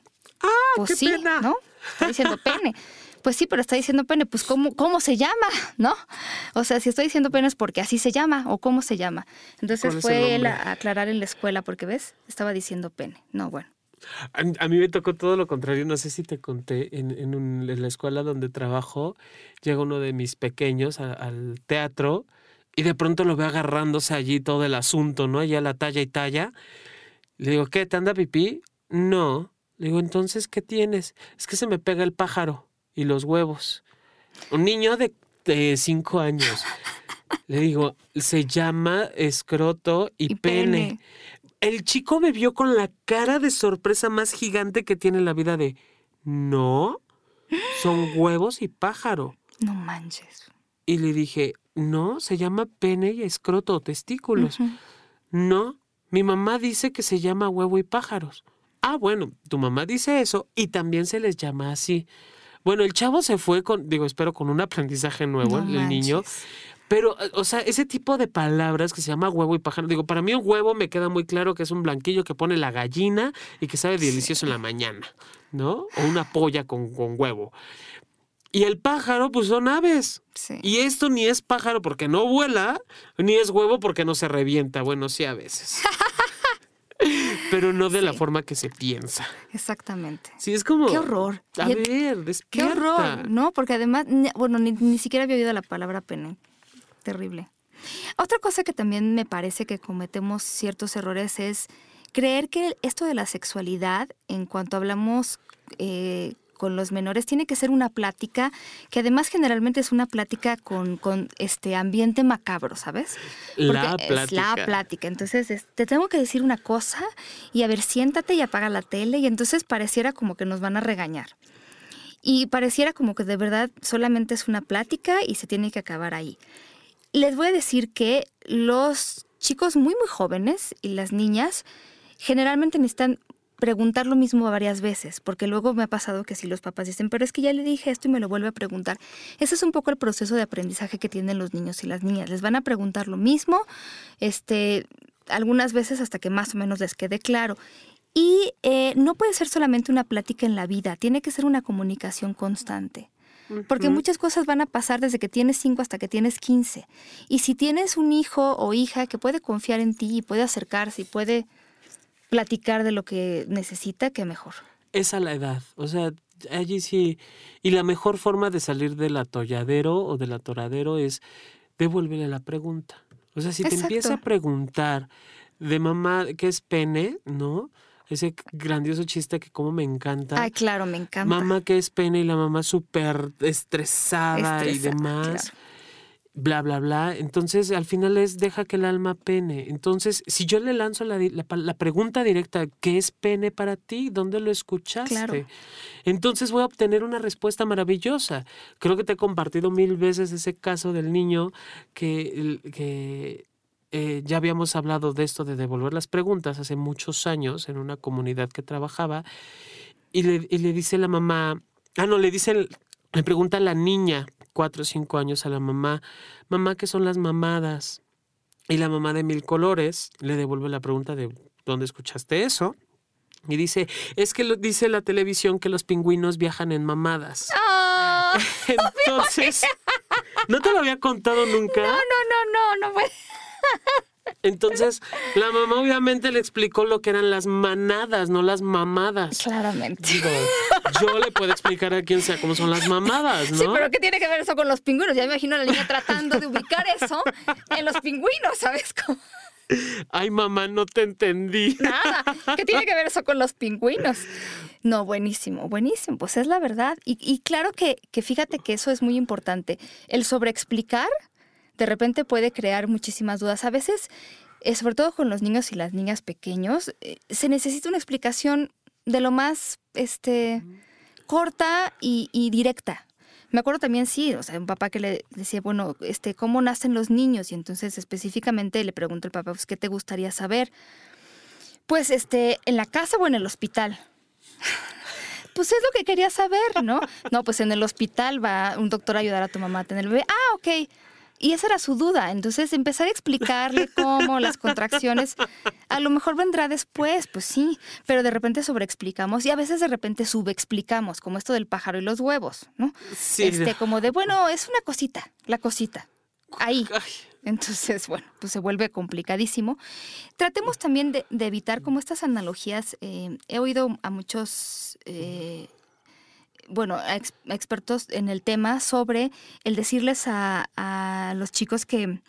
¡Ah, Pues qué sí, pena! ¿no? Está diciendo pene. Pues sí, pero está diciendo pene, pues ¿cómo, ¿cómo se llama? ¿No? O sea, si estoy diciendo pene es porque así se llama o cómo se llama. Entonces ¿Cuál es el fue él a aclarar en la escuela porque, ¿ves? Estaba diciendo pene. No, bueno. A, a mí me tocó todo lo contrario. No sé si te conté. En, en un- en la escuela donde trabajo, llega uno de mis pequeños a- al teatro y de pronto lo veo agarrándose allí todo el asunto, ¿no? Allá la talla y talla. Le digo, ¿qué? ¿Te anda pipí? No. Le digo, entonces, ¿qué tienes? Es que se me pega el pájaro y los huevos. Un niño de, de cinco años. Le digo, se llama escroto y, Y pene. pene. El chico me vio con la cara de sorpresa más gigante que tiene en la vida de, no, son huevos y pájaro. No manches. Y le dije, no, se llama pene y escroto o testículos. No, mi mamá dice que se llama huevo y pájaros. Ah, bueno, tu mamá dice eso y también se les llama así. Bueno, el chavo se fue con, digo, espero con un aprendizaje nuevo, No el niño. Pero, eh, o sea, ese tipo de palabras que se llama huevo y pájaro, digo, para mí un huevo me queda muy claro que es un blanquillo que pone la gallina y que sabe delicioso en la mañana, ¿no? O una polla con, con huevo. Y el pájaro, pues son aves. Sí. Y esto ni es pájaro porque no vuela, ni es huevo porque no se revienta. Bueno, sí a veces. Pero no de la forma que se piensa. Exactamente. Sí, es como... Qué horror. A Y- ver, Qué horror, ¿no? Porque además, bueno, ni, ni siquiera había oído la palabra pene. Terrible. Otra cosa que también me parece que cometemos ciertos errores es creer que esto de la sexualidad, en cuanto hablamos eh, con los menores, tiene que ser una plática que además generalmente es una plática con, con este ambiente macabro, ¿sabes? La Porque es la plática. plática. Entonces, es- te tengo que decir una cosa y a ver, siéntate y apaga la tele y entonces pareciera como que nos van a regañar. Y pareciera como que de verdad solamente es una plática y se tiene que acabar ahí. Les voy a decir que los chicos muy muy jóvenes y las niñas generalmente necesitan preguntar lo mismo varias veces, porque luego me ha pasado que si los papás dicen, pero es que ya le dije esto y me lo vuelve a preguntar. Ese es un poco el proceso de aprendizaje que tienen los niños y las niñas. Les van a preguntar lo mismo, este, algunas veces hasta que más o menos les quede claro. Y eh, no puede ser solamente una plática en la vida, tiene que ser una comunicación constante. Porque muchas cosas van a pasar desde que tienes 5 hasta que tienes 15. Y si tienes un hijo o hija que puede confiar en ti y puede acercarse y puede platicar de lo que necesita, que mejor. es a la edad. O sea, allí sí. Y la mejor forma de salir del atolladero o del atoradero es devuélvele la pregunta. O sea, si te Exacto. empieza a preguntar de mamá qué es pene, ¿no? Ese grandioso chiste que como me encanta. Ay, claro, me encanta. Mamá qué es pene y la mamá súper estresada, y demás. claro. Bla, bla, bla. Entonces, al final es deja que el alma pene. Entonces, si yo le lanzo la, la pregunta directa, ¿qué es pene para ti? ¿Dónde lo escuchaste? Claro. Entonces voy a obtener una respuesta maravillosa. Creo que te he compartido mil veces ese caso del niño que, que eh, ya habíamos hablado de esto de devolver las preguntas hace muchos años en una comunidad que trabajaba y le, y le dice la mamá, ah, no, le dice, el- le pregunta la niña, cuatro o cinco años a la mamá, mamá, ¿qué son las mamadas? Y la mamá de mil colores le devuelve la pregunta de, ¿dónde escuchaste eso? Y dice, es que lo, dice la televisión que los pingüinos viajan en mamadas. ¡Ah! Entonces, ¿no te lo había contado nunca? No, no, no, no, no puede. Entonces, la mamá obviamente le explicó lo que eran las manadas, no las mamadas. Claramente. Digo, yo le puedo explicar a quien sea cómo son las mamadas, ¿no? Sí, pero ¿qué tiene que ver eso con los pingüinos? Ya me imagino a la niña tratando de ubicar eso en los pingüinos, ¿sabes? Como Ay, mamá, no te entendí. nada. ¿Qué tiene que ver eso con los pingüinos? No, buenísimo, buenísimo. Pues es la verdad. Y, y claro que, que fíjate que eso es muy importante. El sobreexplicar de repente puede crear muchísimas dudas. A veces, eh, sobre todo con los niños y las niñas pequeños, eh, se necesita una explicación de lo más este, corta y, y directa. Me acuerdo también, sí, o sea, un papá que le decía, bueno, este, ¿cómo nacen los niños? Y entonces específicamente le pregunto al papá, pues, ¿qué te gustaría saber? Pues, este, ¿en la casa o en el hospital? Pues es lo que quería saber, ¿no? No, pues en el hospital va un doctor a ayudar a tu mamá a tener el bebé. Ah, ok. Y esa era su duda. Entonces, empezar a explicarle cómo las contracciones, a lo mejor vendrá después, pues sí, pero de repente sobreexplicamos y a veces de repente subexplicamos, como esto del pájaro y los huevos, ¿no? Sí. Este, como de, bueno, es una cosita, la cosita. Ahí. Entonces, bueno, pues se vuelve complicadísimo. Tratemos también de, de evitar como estas analogías. eh, he oído a muchos, eh, bueno, a ex- a expertos en el tema sobre el decirles a, a los chicos que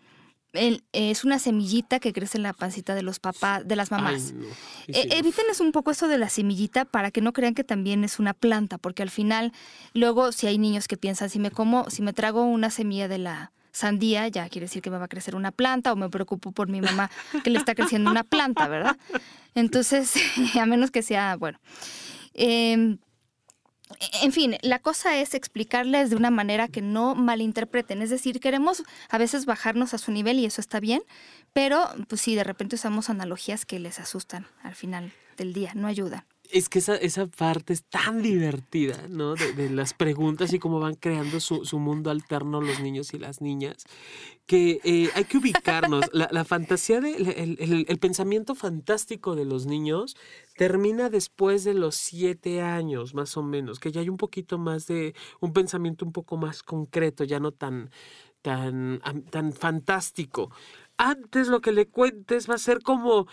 el- es una semillita que crece en la pancita de los papás, de las mamás. ay, no. Sí, Eh, sí, evítenles un poco eso de la semillita para que no crean que también es una planta, porque al final, luego, si hay niños que piensan, si me como, si me trago una semilla de la sandía, ya quiere decir que me va a crecer una planta, o me preocupo por mi mamá que le está creciendo una planta, ¿verdad? Entonces, a menos que sea, bueno. em, en fin, la cosa es explicarles de una manera que no malinterpreten. Es decir, queremos a veces bajarnos a su nivel y eso está bien, pero pues sí, de repente usamos analogías que les asustan al final del día, no ayudan. Es que esa, esa parte es tan divertida, ¿no? De, las preguntas y cómo van creando su, su mundo alterno los niños y las niñas, que eh, hay que ubicarnos. La, la fantasía, de, el, el- el pensamiento fantástico de los niños termina después de los siete años, más o menos, que ya hay un poquito más de, un pensamiento un poco más concreto, ya no tan, tan, tan fantástico. Antes lo que le cuentes va a ser como...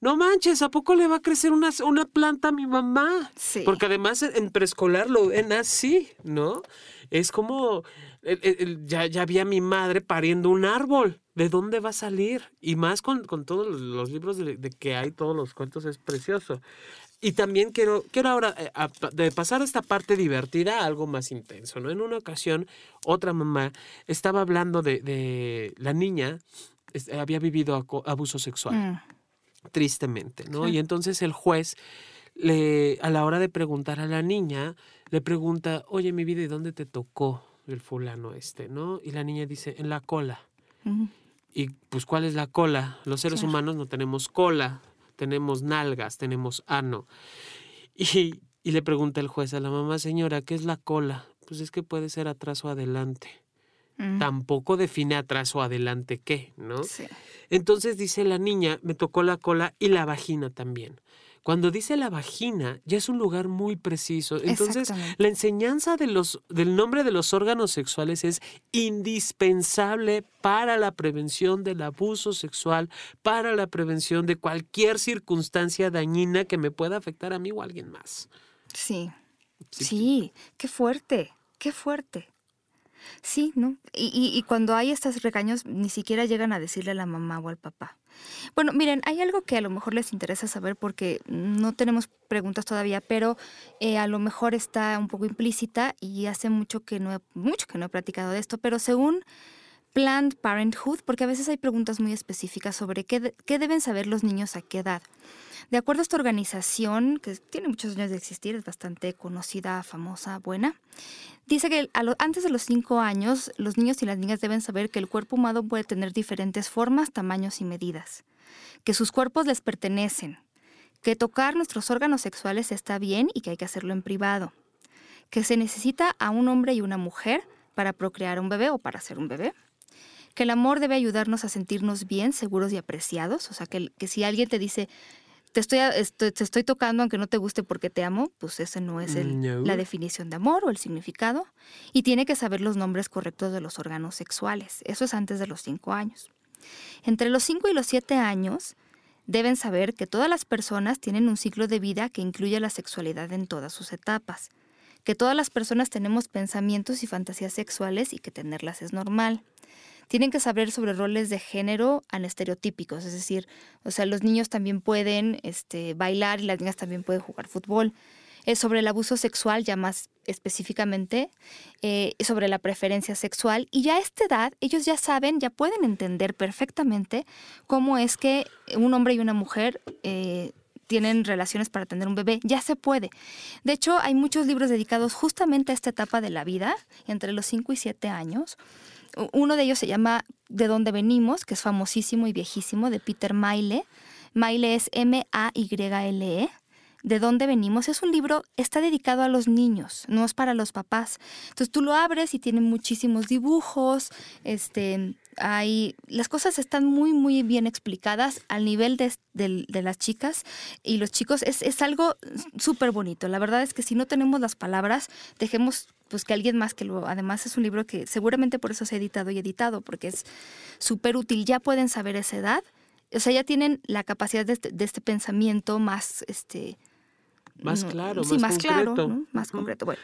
No manches, ¿a poco le va a crecer una, una planta a mi mamá? Sí. Porque además en preescolar lo ven así, ¿no? Es como, el- el- el- ya, ya vi a mi madre pariendo un árbol. ¿De dónde va a salir? Y más con, con todos los, los libros de, de que hay, todos los cuentos, es precioso. Y también quiero, quiero ahora eh, a- de pasar esta parte divertida a algo más intenso, ¿no? En una ocasión, otra mamá estaba hablando de, de la niña, es- había vivido abuso sexual Mm, tristemente, ¿no? Claro. Y entonces el juez, le, a la hora de preguntar a la niña, le pregunta, oye, mi vida, ¿y dónde te tocó el fulano este, no? Y la niña dice, en la cola. Y pues, ¿cuál es la cola? Los seres Claro. humanos no tenemos cola, tenemos nalgas, tenemos ano. Y, y le pregunta el juez a la mamá, señora, ¿qué es la cola? Pues es que puede ser atrás o adelante. Mm, Tampoco define atrás o adelante qué, ¿no? sí. Entonces dice la niña, me tocó la cola y la vagina también. Cuando dice la vagina, ya es un lugar muy preciso. Entonces, la enseñanza de los, del nombre de los órganos sexuales es indispensable para la prevención del abuso sexual, para la prevención de cualquier circunstancia dañina que me pueda afectar a mí o a alguien más. Sí, Sí. sí, qué fuerte, qué fuerte. Sí, ¿no? Y, y- y cuando hay estos regaños, ni siquiera llegan a decirle a la mamá o al papá. Bueno, miren, hay algo que a lo mejor les interesa saber porque no tenemos preguntas todavía, pero eh, a lo mejor está un poco implícita y hace mucho que no he, mucho que no he platicado de esto, pero según Planned Parenthood, porque a veces hay preguntas muy específicas sobre qué, de- qué deben saber los niños a qué edad. De acuerdo a esta organización, que tiene muchos años de existir, es bastante conocida, famosa, buena, dice que a lo- antes de los cinco años, los niños y las niñas deben saber que el cuerpo humano puede tener diferentes formas, tamaños y medidas, que sus cuerpos les pertenecen, que tocar nuestros órganos sexuales está bien y que hay que hacerlo en privado, que se necesita a un hombre y una mujer para procrear un bebé o para hacer un bebé, que el amor debe ayudarnos a sentirnos bien, seguros y apreciados. O sea, que, que si alguien te dice, te estoy, te estoy tocando aunque no te guste porque te amo, pues ese no es el- No. la definición de amor o el significado. Y tiene que saber los nombres correctos de los órganos sexuales. Eso es antes de los cinco años. Entre los cinco y los siete años, deben saber que todas las personas tienen un ciclo de vida que incluye la sexualidad en todas sus etapas, que todas las personas tenemos pensamientos y fantasías sexuales y que tenerlas es normal. Tienen que saber sobre roles de género anestereotípicos, es decir, o sea, los niños también pueden este, bailar y las niñas también pueden jugar fútbol. Es sobre el abuso sexual, ya más específicamente, eh, sobre la preferencia sexual. Y ya a esta edad, ellos ya saben, ya pueden entender perfectamente cómo es que un hombre y una mujer eh, tienen relaciones para tener un bebé. Ya se puede. De hecho, hay muchos libros dedicados justamente a esta etapa de la vida, entre los 5 y 7 años. Uno de ellos se llama De dónde venimos, que es famosísimo y viejísimo, de Peter Maile. Maile es M-A-Y-L-E. de dónde venimos. Es un libro, está dedicado a los niños, no es para los papás. Entonces tú lo abres y tiene muchísimos dibujos, este, hay, las cosas están muy, muy bien explicadas al nivel de, de las chicas y los chicos. Es, es algo súper bonito. La verdad es que si no tenemos las palabras, dejemos pues que alguien más que lo... Además es un libro que seguramente por eso se ha editado y editado, porque es súper útil. Ya pueden saber esa edad. O sea, ya tienen la capacidad de este, de este pensamiento más, este... Más claro, sí, más, claro, concreto. más concreto. Bueno,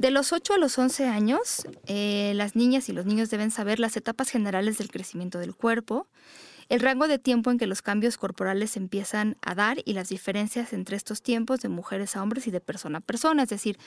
de los 8 a los 11 años, eh, las niñas y los niños deben saber las etapas generales del crecimiento del cuerpo, el rango de tiempo en que los cambios corporales empiezan a dar y las diferencias entre estos tiempos de mujeres a hombres y de persona a persona. Es decir,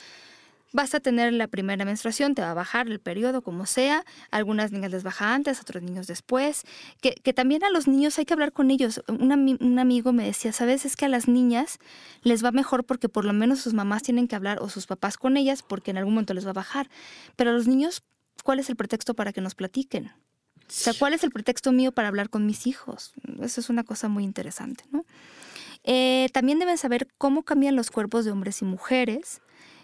Vas a tener la primera menstruación, te va a bajar el periodo como sea. Algunas niñas les baja antes, otros niños después. Que, que también a los niños hay que hablar con ellos. Un, un amigo me decía, ¿sabes? Es que a las niñas les va mejor porque por lo menos sus mamás tienen que hablar o sus papás con ellas porque en algún momento les va a bajar. Pero a los niños, ¿cuál es el pretexto para que nos platiquen? O sea, ¿cuál es el pretexto mío para hablar con mis hijos? Eso es una cosa muy interesante, ¿no? Eh, también deben saber cómo cambian los cuerpos de hombres y mujeres,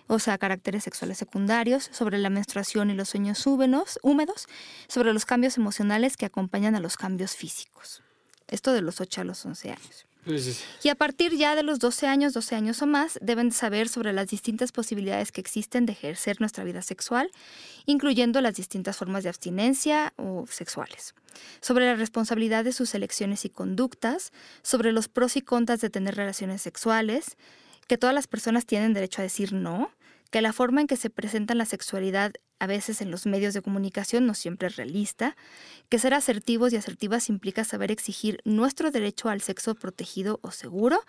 o sea, caracteres sexuales secundarios, sobre la menstruación y los sueños húmedos, húmedos, sobre los cambios emocionales que acompañan a los cambios físicos. Esto de los 8 a los 11 años. Pues, Y a partir ya de los 12 años, 12 años o más, deben saber sobre las distintas posibilidades que existen de ejercer nuestra vida sexual, incluyendo las distintas formas de abstinencia o sexuales, sobre la responsabilidad de sus elecciones y conductas, sobre los pros y contras de tener relaciones sexuales, que todas las personas tienen derecho a decir no, que la forma en que se presenta la sexualidad a veces en los medios de comunicación no siempre es realista, que ser asertivos y asertivas implica saber exigir nuestro derecho al sexo protegido o seguro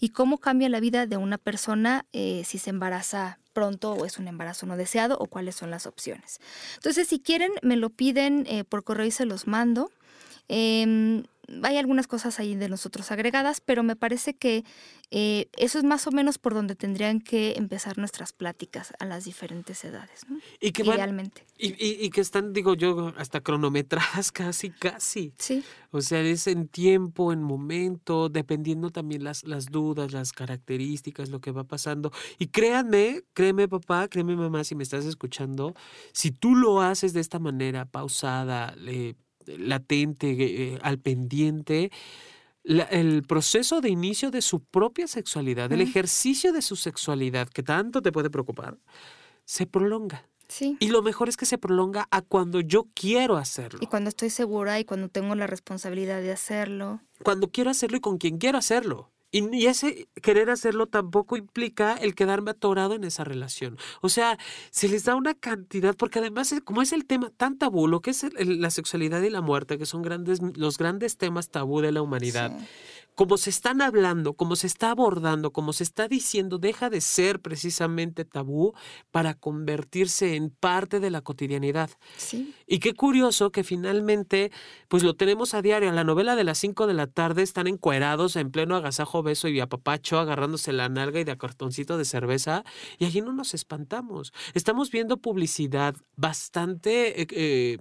y cómo cambia la vida de una persona eh, si se embaraza pronto o es un embarazo no deseado o cuáles son las opciones. Entonces, si quieren, me lo piden eh, por correo y se los mando. Em, hay algunas cosas ahí de nosotros agregadas, pero me parece que eh, eso es más o menos por donde tendrían que empezar nuestras pláticas a las diferentes edades, ¿no? y que van- Idealmente. y, y- y que están, digo yo, hasta cronometradas casi, casi. Sí, O sea, es en tiempo, en momento, dependiendo también las, las dudas, las características, lo que va pasando. Y créanme, créeme papá, créeme mamá, si me estás escuchando, si tú lo haces de esta manera, pausada, eh, latente, eh, al pendiente, la- el proceso de inicio de su propia sexualidad, el ejercicio de su sexualidad, que tanto te puede preocupar, se prolonga. sí. Y lo mejor es que se prolonga a cuando yo quiero hacerlo. Y cuando estoy segura y cuando tengo la responsabilidad de hacerlo. cuando quiero hacerlo y con quien quiero hacerlo. Y, ese querer hacerlo tampoco implica el quedarme atorado en esa relación. O sea, se les da una cantidad, porque además, como es el tema tan tabú, lo que es el- la sexualidad y la muerte, que son grandes, los grandes temas tabú de la humanidad. Como se están hablando, como se está abordando, como se está diciendo, deja de ser precisamente tabú para convertirse en parte de la cotidianidad. Sí. Y qué curioso que finalmente, pues lo tenemos a diario. En la novela de las 5 de la tarde están encuerados en pleno agasajo, beso y apapacho, agarrándose la nalga y de a cartoncito de cerveza. Y allí no nos espantamos. Estamos viendo publicidad bastante eh, eh,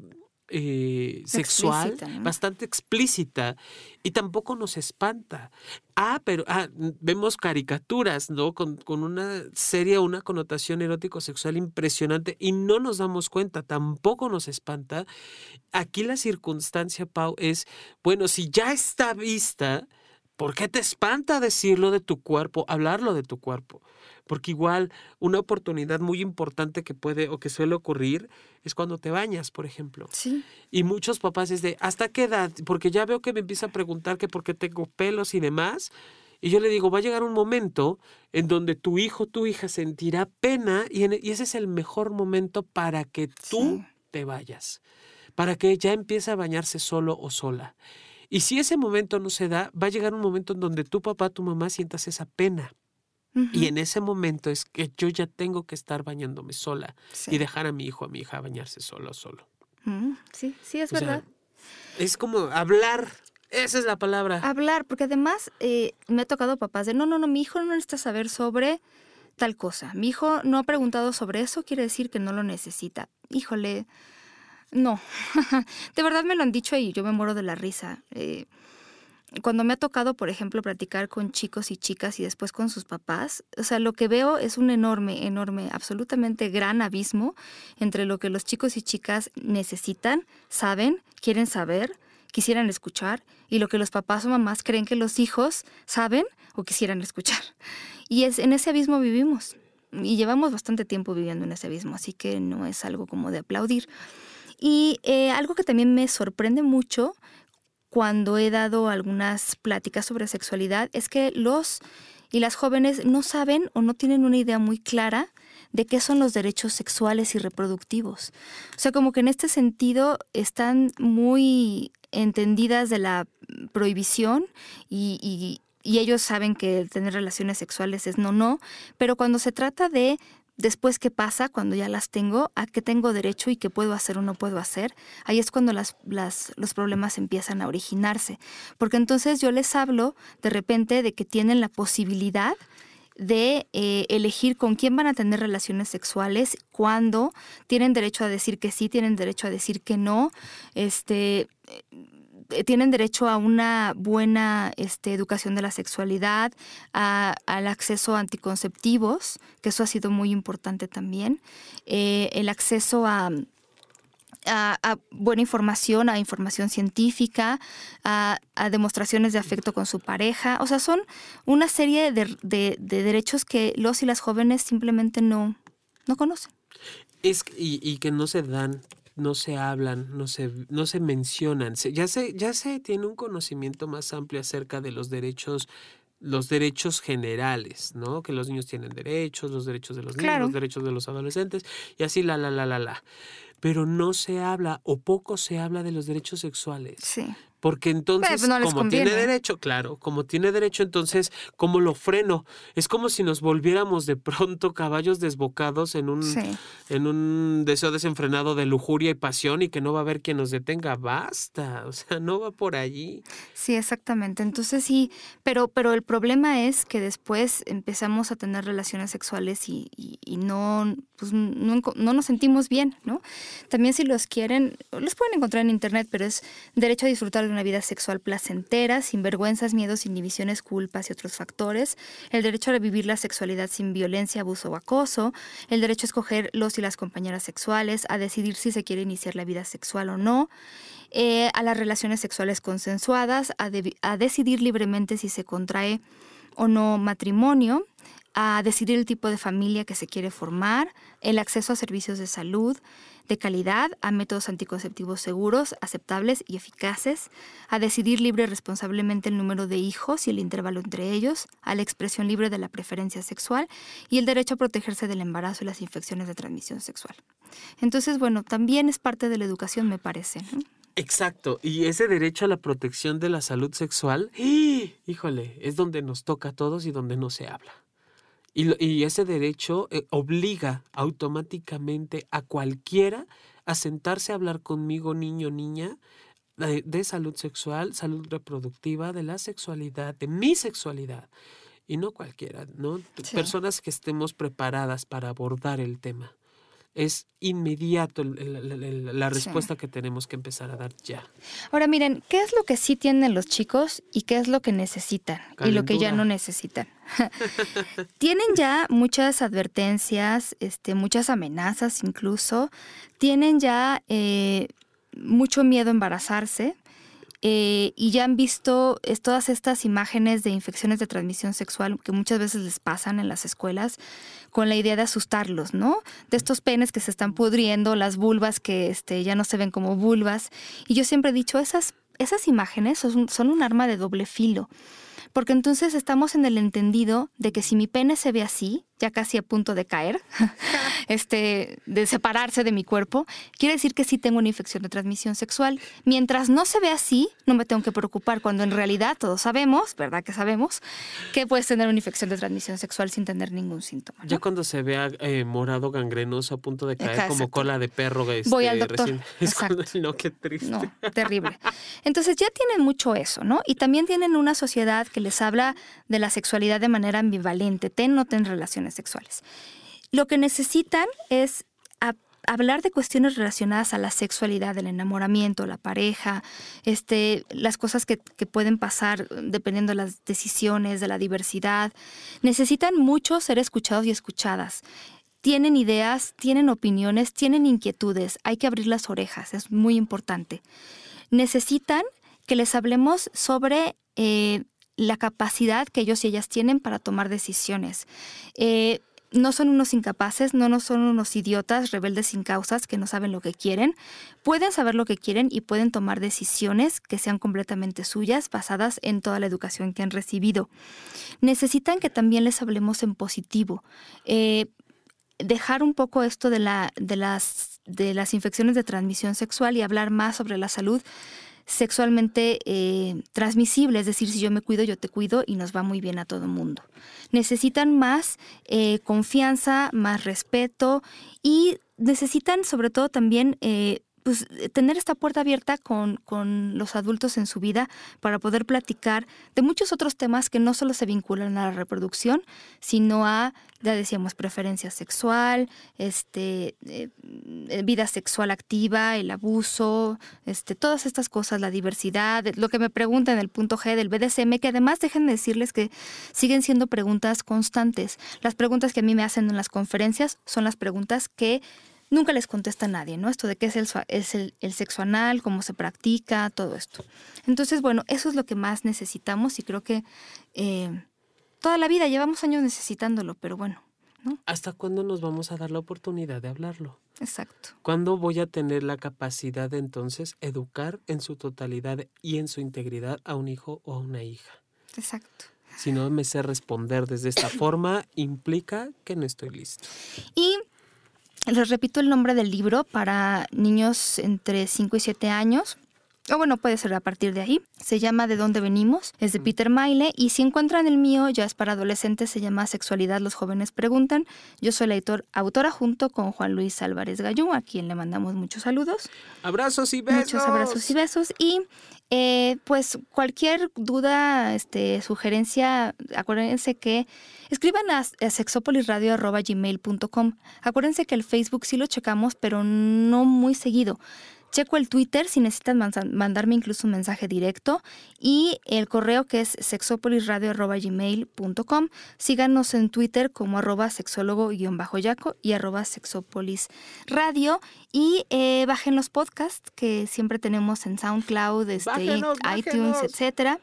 eh, sexual, Explícita, ¿no? bastante explícita, y tampoco nos espanta. Ah, pero ah, vemos caricaturas, ¿no? Con, con una serie, una connotación erótico-sexual impresionante y no nos damos cuenta, tampoco nos espanta. Aquí la circunstancia, Pau, es, bueno, si ya está vista, ¿por qué te espanta decirlo de tu cuerpo, hablarlo de tu cuerpo? Porque igual una oportunidad muy importante que puede o que suele ocurrir es cuando te bañas, por ejemplo. Sí. Y muchos papás es de, ¿hasta qué edad? Porque ya veo que me empieza a preguntar que por qué tengo pelos y demás. Y yo le digo, va a llegar un momento en donde tu hijo, tu hija sentirá pena y, en- y ese es el mejor momento para que tú Sí. te vayas, para que ya empiece a bañarse solo o sola. Y si ese momento no se da, va a llegar un momento en donde tu papá, tu mamá sientas esa pena. Y en ese momento es que yo ya tengo que estar bañándome sola Sí. y dejar a mi hijo, a mi hija bañarse solo o solo. Mm, Sí, sí, es O sea, verdad. es como hablar. Esa es la palabra. Hablar, porque además eh, me ha tocado papás de, no, no, no, mi hijo no necesita saber sobre tal cosa. Mi hijo no ha preguntado sobre eso, quiere decir que no lo necesita. Híjole, no. de verdad me lo han dicho y yo me muero de la risa. Eh, cuando me ha tocado, por ejemplo, platicar con chicos y chicas y después con sus papás, o sea, lo que veo es un enorme, enorme, absolutamente gran abismo entre lo que los chicos y chicas necesitan, saben, quieren saber, quisieran escuchar y lo que los papás o mamás creen que los hijos saben o quisieran escuchar. Y es en ese abismo vivimos y llevamos bastante tiempo viviendo en ese abismo, así que no es algo como de aplaudir. Y eh, algo que también me sorprende mucho cuando he dado algunas pláticas sobre sexualidad es que los y las jóvenes no saben o no tienen una idea muy clara de qué son los derechos sexuales y reproductivos. O sea, como que en este sentido están muy entendidas de la prohibición y, y, y ellos saben que tener relaciones sexuales es no, no, pero cuando se trata de después qué pasa cuando ya las tengo, a qué tengo derecho y qué puedo hacer o no puedo hacer, ahí es cuando las, los problemas empiezan a originarse. Porque entonces yo les hablo de repente de que tienen la posibilidad de eh, elegir con quién van a tener relaciones sexuales, cuándo, tienen derecho a decir que sí, tienen derecho a decir que no, este tienen derecho a una buena este, educación de la sexualidad, al acceso a anticonceptivos, que eso ha sido muy importante también, eh, el acceso a, buena información, a información científica, a, demostraciones de afecto con su pareja. O sea, son una serie de, derechos que los y las jóvenes simplemente no, no conocen. Es, y, y que no se dan no se hablan, no se, no se mencionan. ya, se, ya se tiene un conocimiento más amplio acerca de los derechos los derechos generales, ¿no? Que los niños tienen derechos, los derechos de los niños, los derechos de los adolescentes, y así la, la, la, la, la. Pero no se habla o poco se habla de los derechos sexuales. Sí. Porque entonces, pues, como tiene derecho, claro, como tiene derecho, entonces, ¿cómo lo freno? Es como si nos volviéramos de pronto caballos desbocados en un, en un deseo desenfrenado de lujuria y pasión y que no va a haber quien nos detenga. Basta, o sea, no va por allí. Sí, exactamente. Entonces sí, pero, pero el problema es que después empezamos a tener relaciones sexuales y, y, no, pues, no, no nos sentimos bien, ¿no? También si los quieren, los pueden encontrar en internet, pero es derecho a disfrutar de una vida sexual placentera, sin vergüenzas, miedos, inhibiciones, culpas y otros factores, el derecho a vivir la sexualidad sin violencia, abuso o acoso, el derecho a escoger los y las compañeras sexuales, a decidir si se quiere iniciar la vida sexual o no, eh, a las relaciones sexuales consensuadas, a, a decidir libremente si se contrae o no matrimonio, a decidir el tipo de familia que se quiere formar, el acceso a servicios de salud, de calidad a métodos anticonceptivos seguros, aceptables y eficaces, a decidir libre y responsablemente el número de hijos y el intervalo entre ellos, a la expresión libre de la preferencia sexual y el derecho a protegerse del embarazo y las infecciones de transmisión sexual. Entonces, bueno, también es parte de la educación, me parece. Exacto, y ese derecho a la protección de la salud sexual, híjole, es donde nos toca a todos y donde no se habla. Y, ese derecho eh, obliga automáticamente a cualquiera a sentarse a hablar conmigo, niño, niña, de, salud sexual, salud reproductiva, de la sexualidad, de mi sexualidad. Y no cualquiera, ¿no? Personas que estemos preparadas para abordar el tema es inmediato la respuesta que tenemos que empezar a dar ya. Ahora miren, ¿qué es lo que sí tienen los chicos y qué es lo que necesitan y lo que ya no necesitan? tienen ya muchas advertencias, este, muchas amenazas incluso, tienen ya eh, mucho miedo a embarazarse. Eh, y ya han visto todas estas imágenes de infecciones de transmisión sexual que muchas veces les pasan en las escuelas con la idea de asustarlos, ¿no? De estos penes que se están pudriendo, las vulvas que este, ya no se ven como vulvas. Y yo siempre he dicho, esas, esas imágenes son, son un arma de doble filo. Porque entonces estamos en el entendido de que si mi pene se ve así, ya casi a punto de caer, este, de separarse de mi cuerpo, quiere decir que sí tengo una infección de transmisión sexual. Mientras no se ve así, no me tengo que preocupar, cuando en realidad todos sabemos, ¿verdad que sabemos? Que puedes tener una infección de transmisión sexual sin tener ningún síntoma. Ya cuando se vea eh, morado gangrenoso a punto de caer como cola de perro. Este, Voy al doctor. no, qué triste. No, terrible. Entonces ya tienen mucho eso, ¿no? Y también tienen una sociedad que les habla de la sexualidad de manera ambivalente. Ten, no ten relaciones sexuales. Lo que necesitan es hablar de cuestiones relacionadas a la sexualidad, el enamoramiento, la pareja, este, las cosas que, que pueden pasar dependiendo de las decisiones, de la diversidad. Necesitan mucho ser escuchados y escuchadas tienen ideas, tienen opiniones, tienen inquietudes. Hay que abrir las orejas, es muy importante. Necesitan que les hablemos sobre eh, la capacidad que ellos y ellas tienen para tomar decisiones. Eh, no son unos incapaces, no, no son unos idiotas, rebeldes sin causas que no saben lo que quieren. Pueden saber lo que quieren y pueden tomar decisiones que sean completamente suyas, basadas en toda la educación que han recibido. Necesitan que también les hablemos en positivo. Eh, dejar un poco esto de, la, de, las, de las infecciones de transmisión sexual y hablar más sobre la salud sexualmente eh, transmisible, es decir, si yo me cuido, yo te cuido y nos va muy bien a todo el mundo. Necesitan más eh, confianza, más respeto y necesitan sobre todo también eh, pues, eh, tener esta puerta abierta con, con, los adultos en su vida para poder platicar de muchos otros temas que no solo se vinculan a la reproducción, sino a, ya decíamos, preferencia sexual, este, eh, eh, vida sexual activa, el abuso, este, todas estas cosas, la diversidad, lo que me preguntan en el punto G del BDSM, que además déjenme decirles que siguen siendo preguntas constantes. Las preguntas que a mí me hacen en las conferencias son las preguntas que nunca les contesta a nadie, ¿no? Esto de qué es el, es el, sexo anal, cómo se practica, todo esto. Entonces, bueno, eso es lo que más necesitamos y creo que eh, toda la vida llevamos años necesitándolo, pero bueno. ¿no? ¿Hasta cuándo nos vamos a dar la oportunidad de hablarlo? Exacto. ¿Cuándo voy a tener la capacidad de entonces educar en su totalidad y en su integridad a un hijo o a una hija? Exacto. Si no me sé responder desde esta forma, implica que no estoy listo. Y les repito el nombre del libro para niños entre 5 y 7 años. O bueno, puede ser a partir de ahí. Se llama De dónde venimos, es de Peter Maile. Y si encuentran el mío, ya es para adolescentes, se llama Sexualidad, los jóvenes preguntan. Yo soy la autora junto con Juan Luis Álvarez Gallú, a quien le mandamos muchos saludos. Abrazos y besos. Muchos abrazos y besos. Y eh, pues cualquier duda, este, sugerencia, acuérdense que escriban a, a sexopolisradio.gmail.com. Acuérdense que el Facebook sí lo checamos, pero no muy seguido. Checo el Twitter si necesitan mandarme incluso un mensaje directo y el correo que es sexopolisradio.gmail.com. Síganos en Twitter como arroba sexólogo-yaco y arroba sexopolisradio y eh, bajen los podcasts que siempre tenemos en SoundCloud, este, iTunes, etcétera.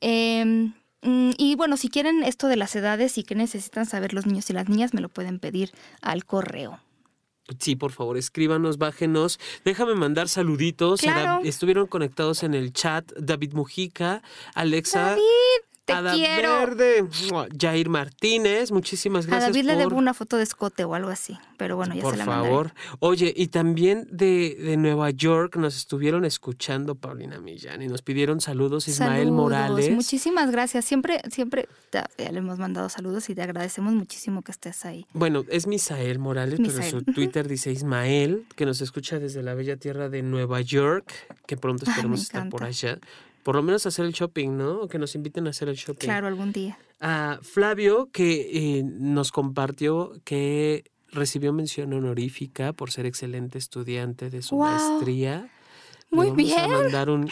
Em, mm, y bueno, si quieren esto de las edades y que necesitan saber los niños y las niñas, me lo pueden pedir al correo. Sí, por favor, escríbanos, bájenos. Déjame mandar saluditos. Estuvieron conectados en el chat David Mujica, Alexa. Te quiero. Verde, Jair Martínez, muchísimas gracias. A David le debo una foto de escote o algo así, pero bueno, ya se la Por favor. Oye, y también de, de, Nueva York nos estuvieron escuchando Paulina Millán y nos pidieron saludos Ismael Morales. Muchísimas gracias. Siempre, siempre le hemos mandado saludos y te agradecemos muchísimo que estés ahí. Bueno, es Misael Morales, pero su Twitter dice Ismael, que nos escucha desde la bella tierra de Nueva York, que pronto esperemos estar por allá por lo menos hacer el shopping, ¿no? Que nos inviten a hacer el shopping. Claro, algún día. A Flavio, que eh, nos compartió que recibió mención honorífica por ser excelente estudiante de su maestría. Muy bien. A mandar un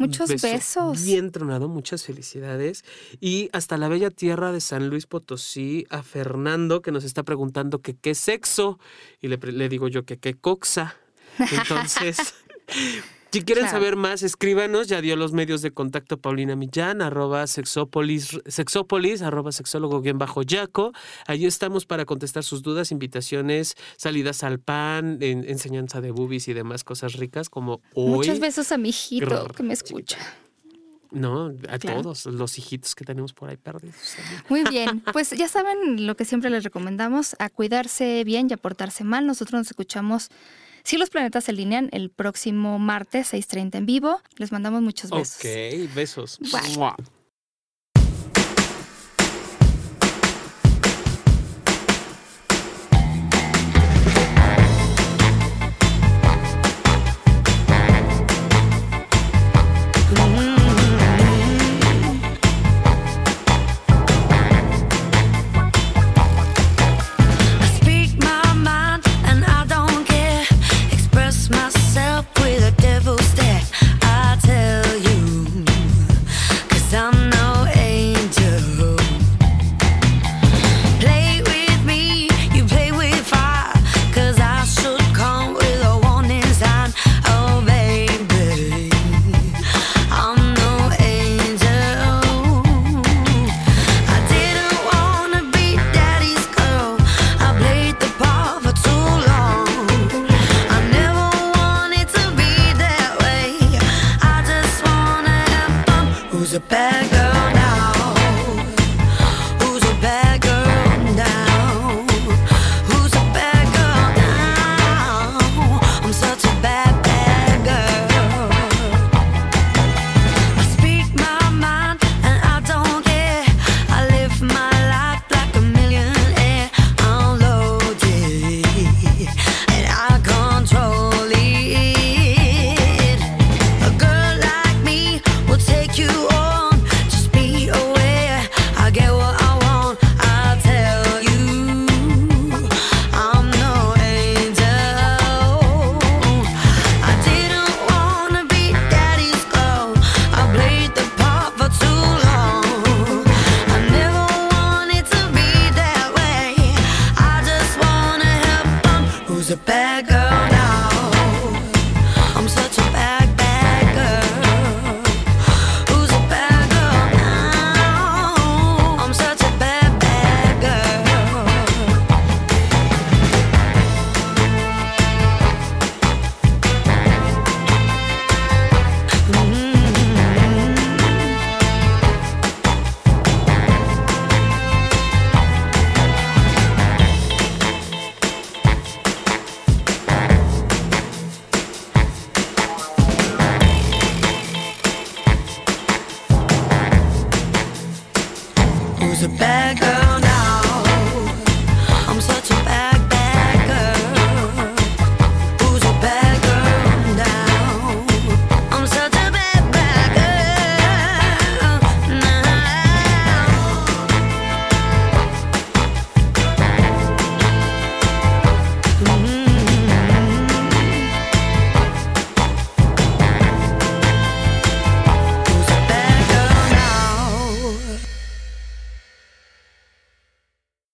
Muchos besos. Bien tronado, muchas felicidades. Y hasta la bella tierra de San Luis Potosí, a Fernando, que nos está preguntando que qué sexo. Y le, le digo yo que qué coxa. Entonces, Si quieren saber más, escríbanos. Ya dio los medios de contacto Paulina Millán, arroba sexópolis, sexópolis arroba sexólogo bien bajo yaco. Allí estamos para contestar sus dudas, invitaciones, salidas al pan, enseñanza de boobies y demás cosas ricas como hoy. Muchos besos a mi hijito que me escucha. No, a todos los hijitos que tenemos por ahí perdidos. Muy bien, pues ya saben lo que siempre les recomendamos, a cuidarse bien y a portarse mal. Nosotros nos escuchamos si los planetas se alinean el próximo martes 6.30 en vivo. Les mandamos muchos besos. Ok, besos.